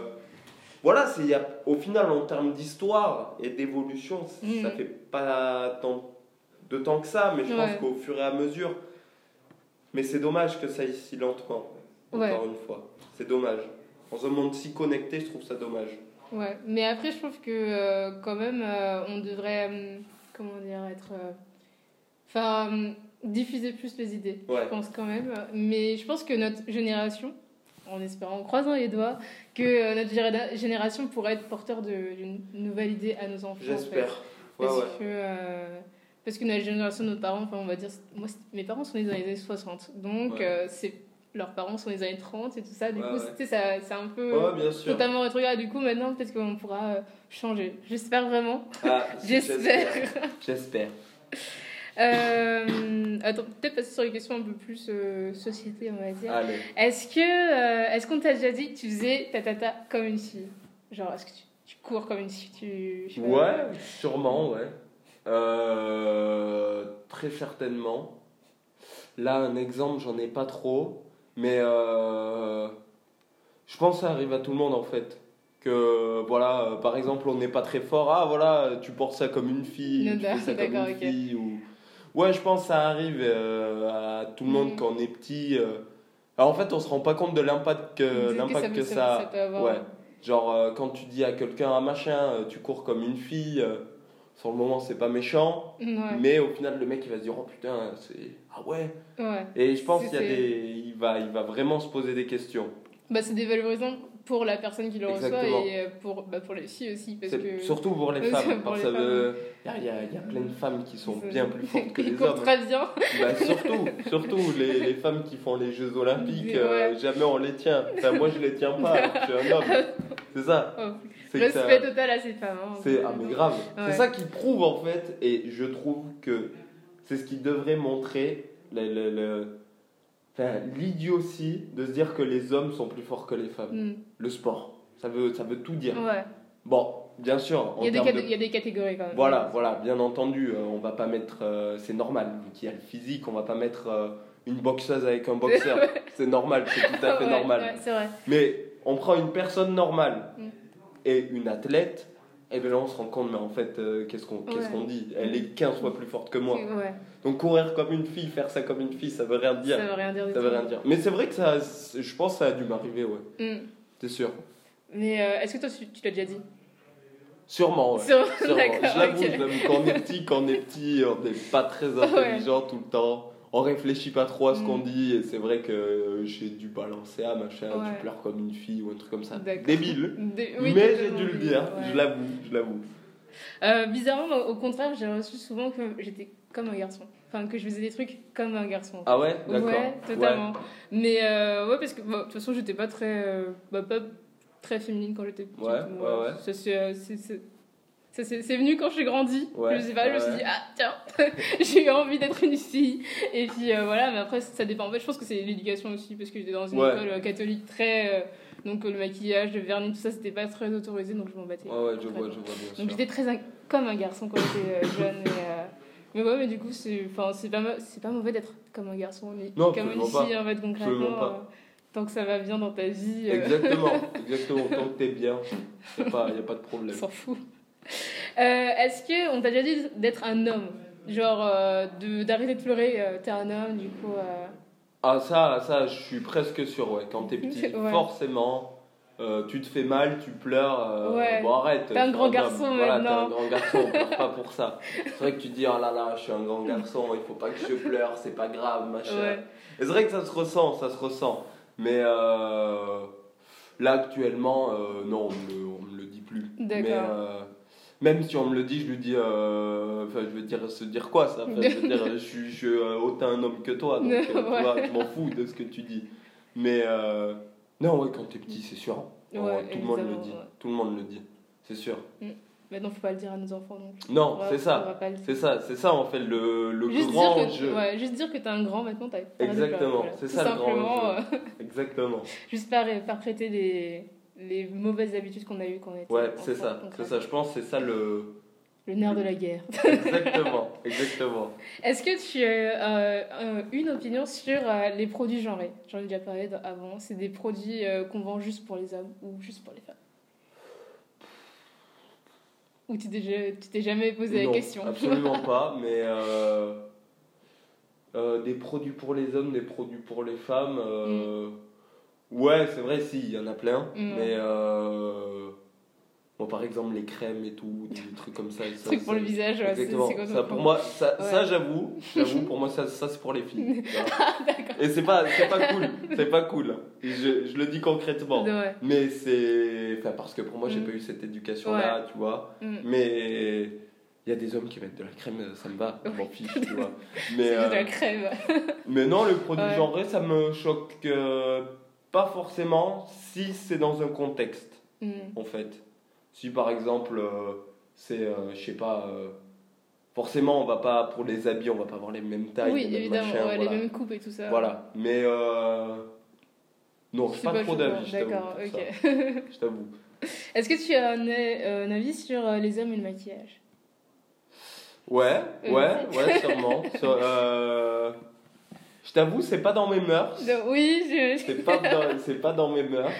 Speaker 2: voilà, c'est, y a, au final, en termes d'histoire et d'évolution, mm. ça fait pas tant de temps que ça, mais je pense qu'au fur et à mesure. Mais c'est dommage que ça aille si Encore une fois. C'est dommage. Dans un monde si connecté, je trouve ça dommage.
Speaker 1: Ouais, mais après, je trouve que euh, quand même, euh, on devrait, hum, comment dire, être. Euh, enfin, diffuser plus les idées, je pense quand même. Mais je pense que notre génération, en espérant, en croisant les doigts, que notre génération pourrait être porteur d'une nouvelle idée à nos enfants.
Speaker 2: J'espère.
Speaker 1: parce, Que, parce que notre génération, nos parents, enfin, on va dire, moi, mes parents sont nés dans les années 60, donc c'est leurs parents sont les années 30 et tout ça. Du coup, c'est un peu totalement rétrograde. Du coup, maintenant, peut-être qu'on pourra euh, changer. J'espère vraiment.
Speaker 2: Ah,
Speaker 1: J'espère.
Speaker 2: J'espère.
Speaker 1: euh, attends, peut-être passer sur les questions un peu plus euh, société, on va dire.
Speaker 2: Est-ce
Speaker 1: que est-ce qu'on t'a déjà dit que tu faisais ta tata comme une fille? Genre, est-ce que tu tu cours comme une si tu.
Speaker 2: Ouais, sûrement, ouais. Très certainement. Là, un exemple, j'en ai pas trop. Mais euh, je pense que ça arrive à tout le monde en fait. Que voilà, euh, par exemple, on n'est pas très fort. Ah voilà, tu portes ça comme une fille. tu fais ça comme une fille. Ou... Ouais, je pense que ça arrive à tout le monde mm. quand on est petit. Alors en fait, on se rend pas compte de l'impact que, l'impact que, ça, ça, Ouais. Genre, quand tu dis à quelqu'un, un machin, tu cours comme une fille sur le moment c'est pas méchant mais au final le mec il va se dire oh putain c'est ah ouais, ouais. et je pense qu'il y a des il va il va vraiment se poser des questions.
Speaker 1: Bah c'est dévalorisant pour la personne qui le reçoit et euh, pour bah, pour les filles aussi parce que
Speaker 2: surtout pour les femmes parce qu'il il y a, y, a, y a plein de femmes qui sont bien plus fortes que les hommes.
Speaker 1: très bien.
Speaker 2: Bah, surtout surtout les, les, femmes qui font les Jeux Olympiques euh, jamais on les tient. Enfin moi je les tiens pas je suis un homme. C'est ça. Oh.
Speaker 1: Respect total à ces femmes. Hein,
Speaker 2: c'est ah, mais grave. C'est ça qui prouve en fait, et je trouve que c'est ce qui devrait montrer le, le, le l'idiotie de se dire que les hommes sont plus forts que les femmes. Hmm. Le sport, ça veut, ça veut tout dire. Ouais. Bon, bien sûr.
Speaker 1: Il y, a des il y, a des catégories quand même.
Speaker 2: Voilà, voilà, bien entendu, euh, on va pas mettre, euh, c'est normal, vu qu'il y a le physique, on va pas mettre euh, une boxeuse avec un boxeur. c'est normal, c'est tout à fait normal.
Speaker 1: Vrai.
Speaker 2: Mais on prend une personne normale. Hmm et une athlète, et bien là on se rend compte, mais en fait, euh, qu'est-ce qu'on qu'est-ce qu'on dit? Elle est 15 fois plus forte que moi. Donc courir comme une fille, faire ça comme une fille, ça veut rien dire.
Speaker 1: Ça veut rien dire.
Speaker 2: Ça veut rien dire. Mais c'est vrai que ça, je pense que ça a dû m'arriver, ouais. Mm. C'est sûr.
Speaker 1: Mais euh, est-ce que toi, tu, l'as déjà dit?
Speaker 2: Sûrement, ouais. Sûrement. Je l'avoue, quand on est petit, quand on est petit, on n'est pas très intelligent tout le temps on réfléchit pas trop à ce qu'on mm. dit et c'est vrai que j'ai dû balancer à machin tu pleures comme une fille ou un truc comme ça. Débile. Mais j'ai dû le dire je l'avoue je l'avoue.
Speaker 1: Euh, bizarrement au contraire j'ai reçu souvent que j'étais comme un garçon. Enfin que je faisais des trucs comme un garçon.
Speaker 2: Ah ouais? D'accord.
Speaker 1: ouais. Totalement mais euh, ouais parce que de toute façon j'étais pas très euh, bah, pas très féminine quand j'étais petite.
Speaker 2: Ouais, ouais, ouais.
Speaker 1: c'est c'est venu quand j'ai grandi. je sais pas, je me suis dit, ah tiens, j'ai eu envie d'être une fille. Et puis euh, voilà, mais après, ça dépend. En fait, je pense que c'est l'éducation aussi, parce que j'étais dans une école euh, catholique très. Euh, donc le maquillage, le vernis, tout ça, c'était pas très autorisé, donc je m'en battais.
Speaker 2: Ouais, ouais, je vois, je vois bien
Speaker 1: Donc j'étais très comme un garçon quand j'étais jeune. mais ouais, mais du coup, c'est pas, pas mauvais d'être comme un garçon, mais comme une fille, en fait, concrètement. tant que ça va bien dans ta vie.
Speaker 2: Exactement, exactement. Tant que t'es bien, il n'y a, a, pas de problème.
Speaker 1: On s'en fout. Euh, est-ce qu'on t'a déjà dit d'être un homme? Genre euh, d'arrêter de, pleurer, euh, t'es un homme, du coup.
Speaker 2: Ah, ça, ça, je suis presque sûr, ouais. Quand t'es petit, forcément. tu te fais mal, tu pleures, bon arrête.
Speaker 1: T'es un grand garçon
Speaker 2: voilà,
Speaker 1: maintenant.
Speaker 2: T'es un grand garçon, on pleure pas pour ça. C'est vrai que tu dis, oh là là, je suis un grand garçon, il faut pas que je pleure, c'est pas grave, machin. Et c'est vrai que ça se ressent, ça se ressent. Mais là, actuellement, non, on me, on me le dit plus.
Speaker 1: D'accord
Speaker 2: même si on me le dit, je lui dis, euh, enfin, je veux dire, se dire quoi ça Je veux dire, je suis, je euh, autant un homme que toi, donc euh, tu vois, je m'en fous de ce que tu dis. Mais non, ouais, quand t'es petit, c'est sûr. tout le monde le dit. Tout le monde le dit, c'est sûr.
Speaker 1: Mm. Maintenant, faut pas le dire à nos enfants non
Speaker 2: Non, c'est ça. C'est ça, c'est ça en fait le, le juste grand
Speaker 1: dire
Speaker 2: que, jeu.
Speaker 1: Ouais, juste dire que t'es un grand maintenant, t'as
Speaker 2: Exactement, c'est ça le grand jeu. Exactement.
Speaker 1: juste pas, pas prêter des les mauvaises habitudes qu'on a eues quand on était
Speaker 2: Ouais, c'est ça. C'est ça. Je pense c'est ça le
Speaker 1: le nerf de la guerre.
Speaker 2: exactement, exactement.
Speaker 1: Est-ce que tu as euh, une opinion sur euh, les produits genrés? J'en ai déjà parlé avant. C'est des produits euh, qu'on vend juste pour les hommes ou juste pour les femmes? Ou tu t'es jamais posé la question?
Speaker 2: Absolument pas, mais des produits pour les hommes, des produits pour les femmes. Mm. Ouais, c'est vrai, si, il y en a plein. Mm. Mais euh, bon, par exemple, les crèmes et tout, des trucs comme ça.
Speaker 1: ça trucs pour le visage, c'est quoi
Speaker 2: ça, pour moi, ça, ça j'avoue, j'avoue, pour moi, ça, ça c'est pour les filles. et c'est pas, pas cool, c'est pas cool. Je, je, le dis concrètement. Mais c'est. Enfin, parce que pour moi, j'ai mm. pas eu cette éducation-là, tu vois. Mm. Mais il y a des hommes qui mettent de la crème, ça me va, je m'en fiche, tu vois.
Speaker 1: Mais, de la euh, crème.
Speaker 2: mais non, le produit genré, ça me choque. Euh, pas forcément si c'est dans un contexte, mm. en fait. Si par exemple, euh, c'est, euh, je sais pas, euh, forcément, on va pas, pour les habits, on va pas avoir les mêmes tailles,
Speaker 1: oui, les, mêmes évidemment, les mêmes coupes et tout ça.
Speaker 2: Voilà, mais non, je pas, trop d'avis, je D'accord, ok. je t'avoue.
Speaker 1: Est-ce que tu as un, avis sur les hommes et le maquillage?
Speaker 2: Ouais, ouais, ouais, sûrement. je t'avoue, c'est pas dans mes mœurs.
Speaker 1: Oui,
Speaker 2: je... C'est pas, dans, pas dans mes mœurs.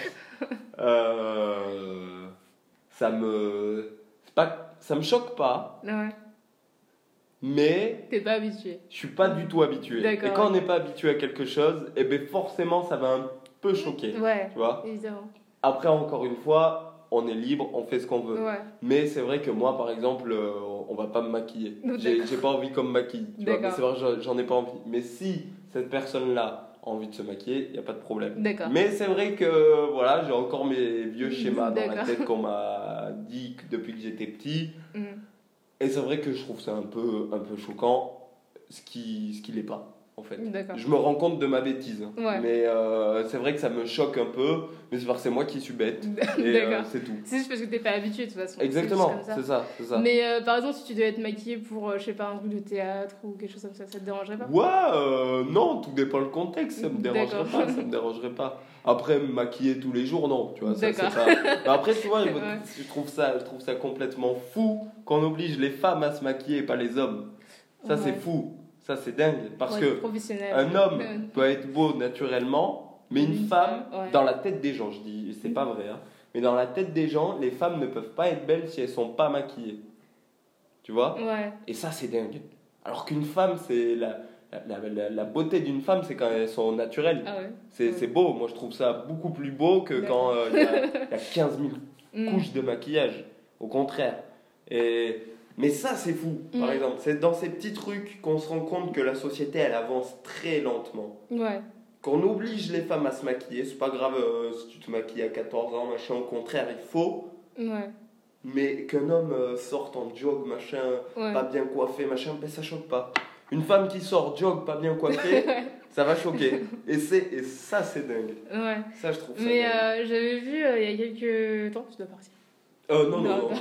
Speaker 2: ça me. Pas, ça me choque pas. Ouais. Mais.
Speaker 1: T'es pas habitué.
Speaker 2: Je suis pas du tout habitué. Et quand on n'est pas habitué à quelque chose, et eh ben forcément, ça va un peu choquer.
Speaker 1: Ouais.
Speaker 2: Tu vois
Speaker 1: évidemment.
Speaker 2: Après, encore une fois, on est libre, on fait ce qu'on veut.
Speaker 1: Ouais.
Speaker 2: Mais c'est vrai que moi, par exemple, euh, on va pas me maquiller. J'ai pas envie qu'on me maquille. C'est vrai j'en ai pas envie. Mais si cette personne-là a envie de se maquiller, il n'y a pas de problème. Mais c'est vrai que voilà, j'ai encore mes vieux schémas dans la tête qu'on m'a dit depuis que j'étais petit. Mm. Et c'est vrai que je trouve ça un peu, un peu choquant, ce qui ce qui n'est pas en fait. Je me rends compte de ma bêtise. Mais euh, c'est vrai que ça me choque un peu, mais c'est parce que c'est moi qui suis bête. et euh, c'est tout.
Speaker 1: C'est juste parce que t'es pas habitué de toute façon.
Speaker 2: Exactement, c'est ça. ça,
Speaker 1: Mais euh, par exemple, si tu devais être maquillé pour, je sais pas, un truc de théâtre ou quelque chose comme ça, ça te dérangerait pas?
Speaker 2: Ouais, non, tout dépend le contexte, ça me dérangerait pas. Ça me dérangerait pas. Après, me maquiller tous les jours, non. Tu vois, ça, pas... Après, tu vois, je, trouve ça, je trouve ça complètement fou qu'on oblige les femmes à se maquiller et pas les hommes. Ça, c'est fou. Ça, c'est dingue. Parce que un homme peut être beau naturellement, mais une, femme, dans la tête des gens, je dis, c'est pas vrai, hein, mais dans la tête des gens, les femmes ne peuvent pas être belles si elles sont pas maquillées. Tu vois? Et ça, c'est dingue. Alors qu'une femme, c'est la, la, la, beauté d'une femme, c'est quand elles sont naturelles.
Speaker 1: Ah
Speaker 2: c'est beau. Moi, je trouve ça beaucoup plus beau que quand euh, il y, a 15 000 mm. couches de maquillage. Au contraire. Et mais ça, c'est fou, par mm. exemple. C'est dans ces petits trucs qu'on se rend compte que la société, elle avance très lentement.
Speaker 1: Ouais.
Speaker 2: Qu'on oblige les femmes à se maquiller, c'est pas grave euh, si tu te maquilles à 14 ans, machin, au contraire, il faut.
Speaker 1: Ouais.
Speaker 2: Mais qu'un homme euh, sorte en jog, machin, pas bien coiffé, machin, ben ça choque pas. Une femme qui sort jog, pas bien coiffée, ça va choquer. Et, et ça, c'est dingue.
Speaker 1: Ouais.
Speaker 2: Ça, je trouve ça
Speaker 1: Mais euh, j'avais vu il y a quelques temps, tu dois partir.
Speaker 2: Euh, non, non, non.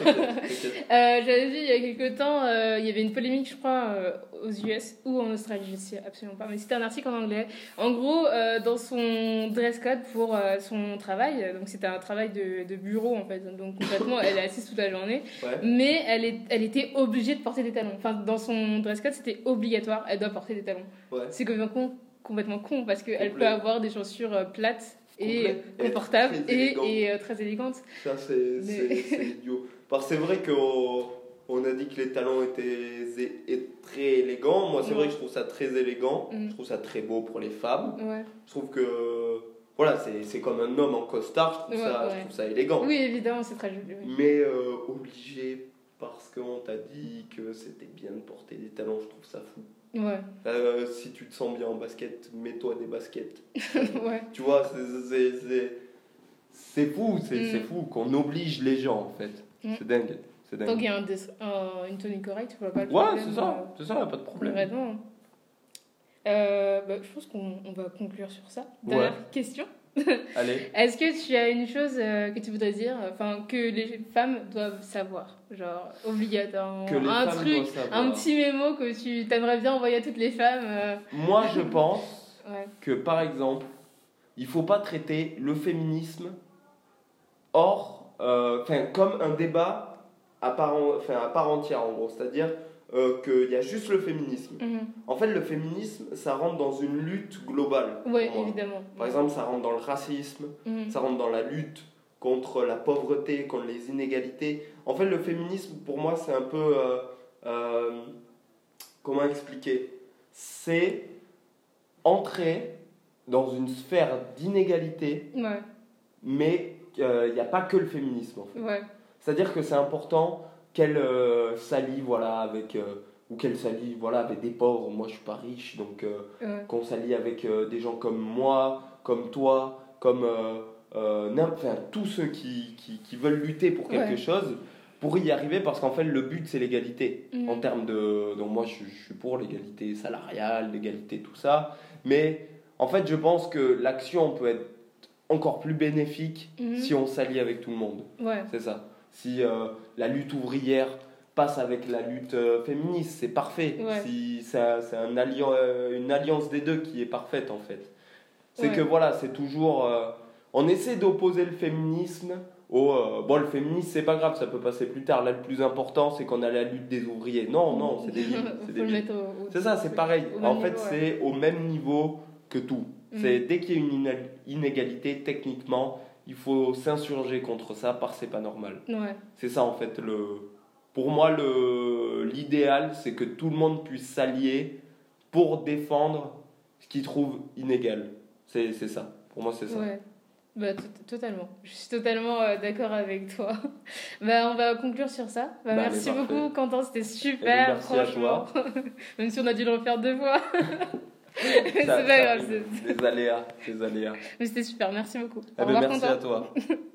Speaker 1: Euh, j'avais vu il y a quelques temps, euh, il y avait une polémique, je crois, euh, aux US ou en Australie, je ne sais absolument pas, mais c'était un article en anglais. En gros, dans son dress code pour son travail, donc c'était un travail de, de, bureau en fait, donc concrètement, elle est assise toute la journée, mais elle, est, elle était obligée de porter des talons. Enfin, dans son dress code, c'était obligatoire, elle doit porter des talons. C'est complètement complètement con parce qu'elle peut avoir des chaussures plates et confortable et, et, euh, très élégante.
Speaker 2: Ça, c'est idiot. Parce que c'est vrai qu'on on a dit que les talons étaient très élégants. Moi, c'est vrai que je trouve ça très élégant. Mm. Je trouve ça très beau pour les femmes.
Speaker 1: Ouais.
Speaker 2: Je trouve que. Voilà, c'est comme un homme en costard, je trouve, ça, je trouve ça élégant.
Speaker 1: Oui, évidemment, c'est très joli.
Speaker 2: Mais euh, obligé parce qu'on t'a dit que c'était bien de porter des talons, je trouve ça fou.
Speaker 1: Ouais.
Speaker 2: Euh, si tu te sens bien en basket, mets-toi des baskets.
Speaker 1: ouais.
Speaker 2: Tu vois, c'est fou, c'est mm. fou qu'on oblige les gens en fait. Mm. C'est dingue.
Speaker 1: Tant qu'il y a un une tenue correcte, il pas
Speaker 2: le Ouais, c'est ça, euh, c'est ça, pas de problème.
Speaker 1: Vraiment. Euh, bah, je pense qu'on va conclure sur ça. Dernière question.
Speaker 2: Allez.
Speaker 1: Est-ce que tu as une chose euh, que tu voudrais dire, enfin que les femmes doivent savoir, genre obligatoire, un truc, un petit mémo que tu aimerais bien envoyer à toutes les femmes. Euh
Speaker 2: Moi, je pense que par exemple, il faut pas traiter le féminisme hors, euh, comme un débat à part, à part entière en gros, c'est-à-dire euh, qu'il y a juste le féminisme. Mhm. En fait, le féminisme, ça rentre dans une lutte globale.
Speaker 1: Oui, évidemment.
Speaker 2: Par exemple, ça rentre dans le racisme, mhm. ça rentre dans la lutte contre la pauvreté, contre les inégalités. En fait, le féminisme, pour moi, c'est un peu... Euh, euh, comment expliquer? C'est entrer dans une sphère d'inégalité, mais il n'y a pas que le féminisme. En fait. C'est-à-dire que c'est important qu'elle euh, s'allie voilà, avec, euh, ou qu'elle s'allie voilà, avec des pauvres. Moi, je suis pas riche, donc euh, qu'on s'allie avec des gens comme moi, comme toi, comme enfin, tous ceux qui, qui, qui, veulent lutter pour quelque chose pour y arriver parce qu'en fait le but c'est l'égalité mhm. en termes de donc moi je, je suis pour l'égalité salariale l'égalité tout ça mais en fait je pense que l'action peut être encore plus bénéfique mhm. si on s'allie avec tout le monde
Speaker 1: ouais.
Speaker 2: c'est ça si euh, la lutte ouvrière passe avec la lutte euh, féministe, c'est parfait. Si c'est un euh, une alliance des deux qui est parfaite en fait. C'est que voilà, c'est toujours. on essaie d'opposer le féminisme au euh, bon le féminisme c'est pas grave ça peut passer plus tard là le plus important c'est qu'on a la lutte des ouvriers non non c'est des c'est ça c'est pareil en fait c'est au même niveau que tout mm. c'est dès qu'il y a une inégalité techniquement il faut s'insurger contre ça parce que c'est pas normal c'est ça en fait le pour moi le l'idéal c'est que tout le monde puisse s'allier pour défendre ce qu'il trouve inégal c'est ça pour moi c'est ça
Speaker 1: bah, totalement. Je suis totalement euh, d'accord avec toi. bah, on va conclure sur ça. Bah, bah merci beaucoup, Quentin. C'était super. merci franchement. À toi. Même si on a dû le refaire deux fois.
Speaker 2: c'est pas grave. Des aléas, des aléas.
Speaker 1: Mais c'était super. Merci beaucoup.
Speaker 2: Eh ben, merci à toi.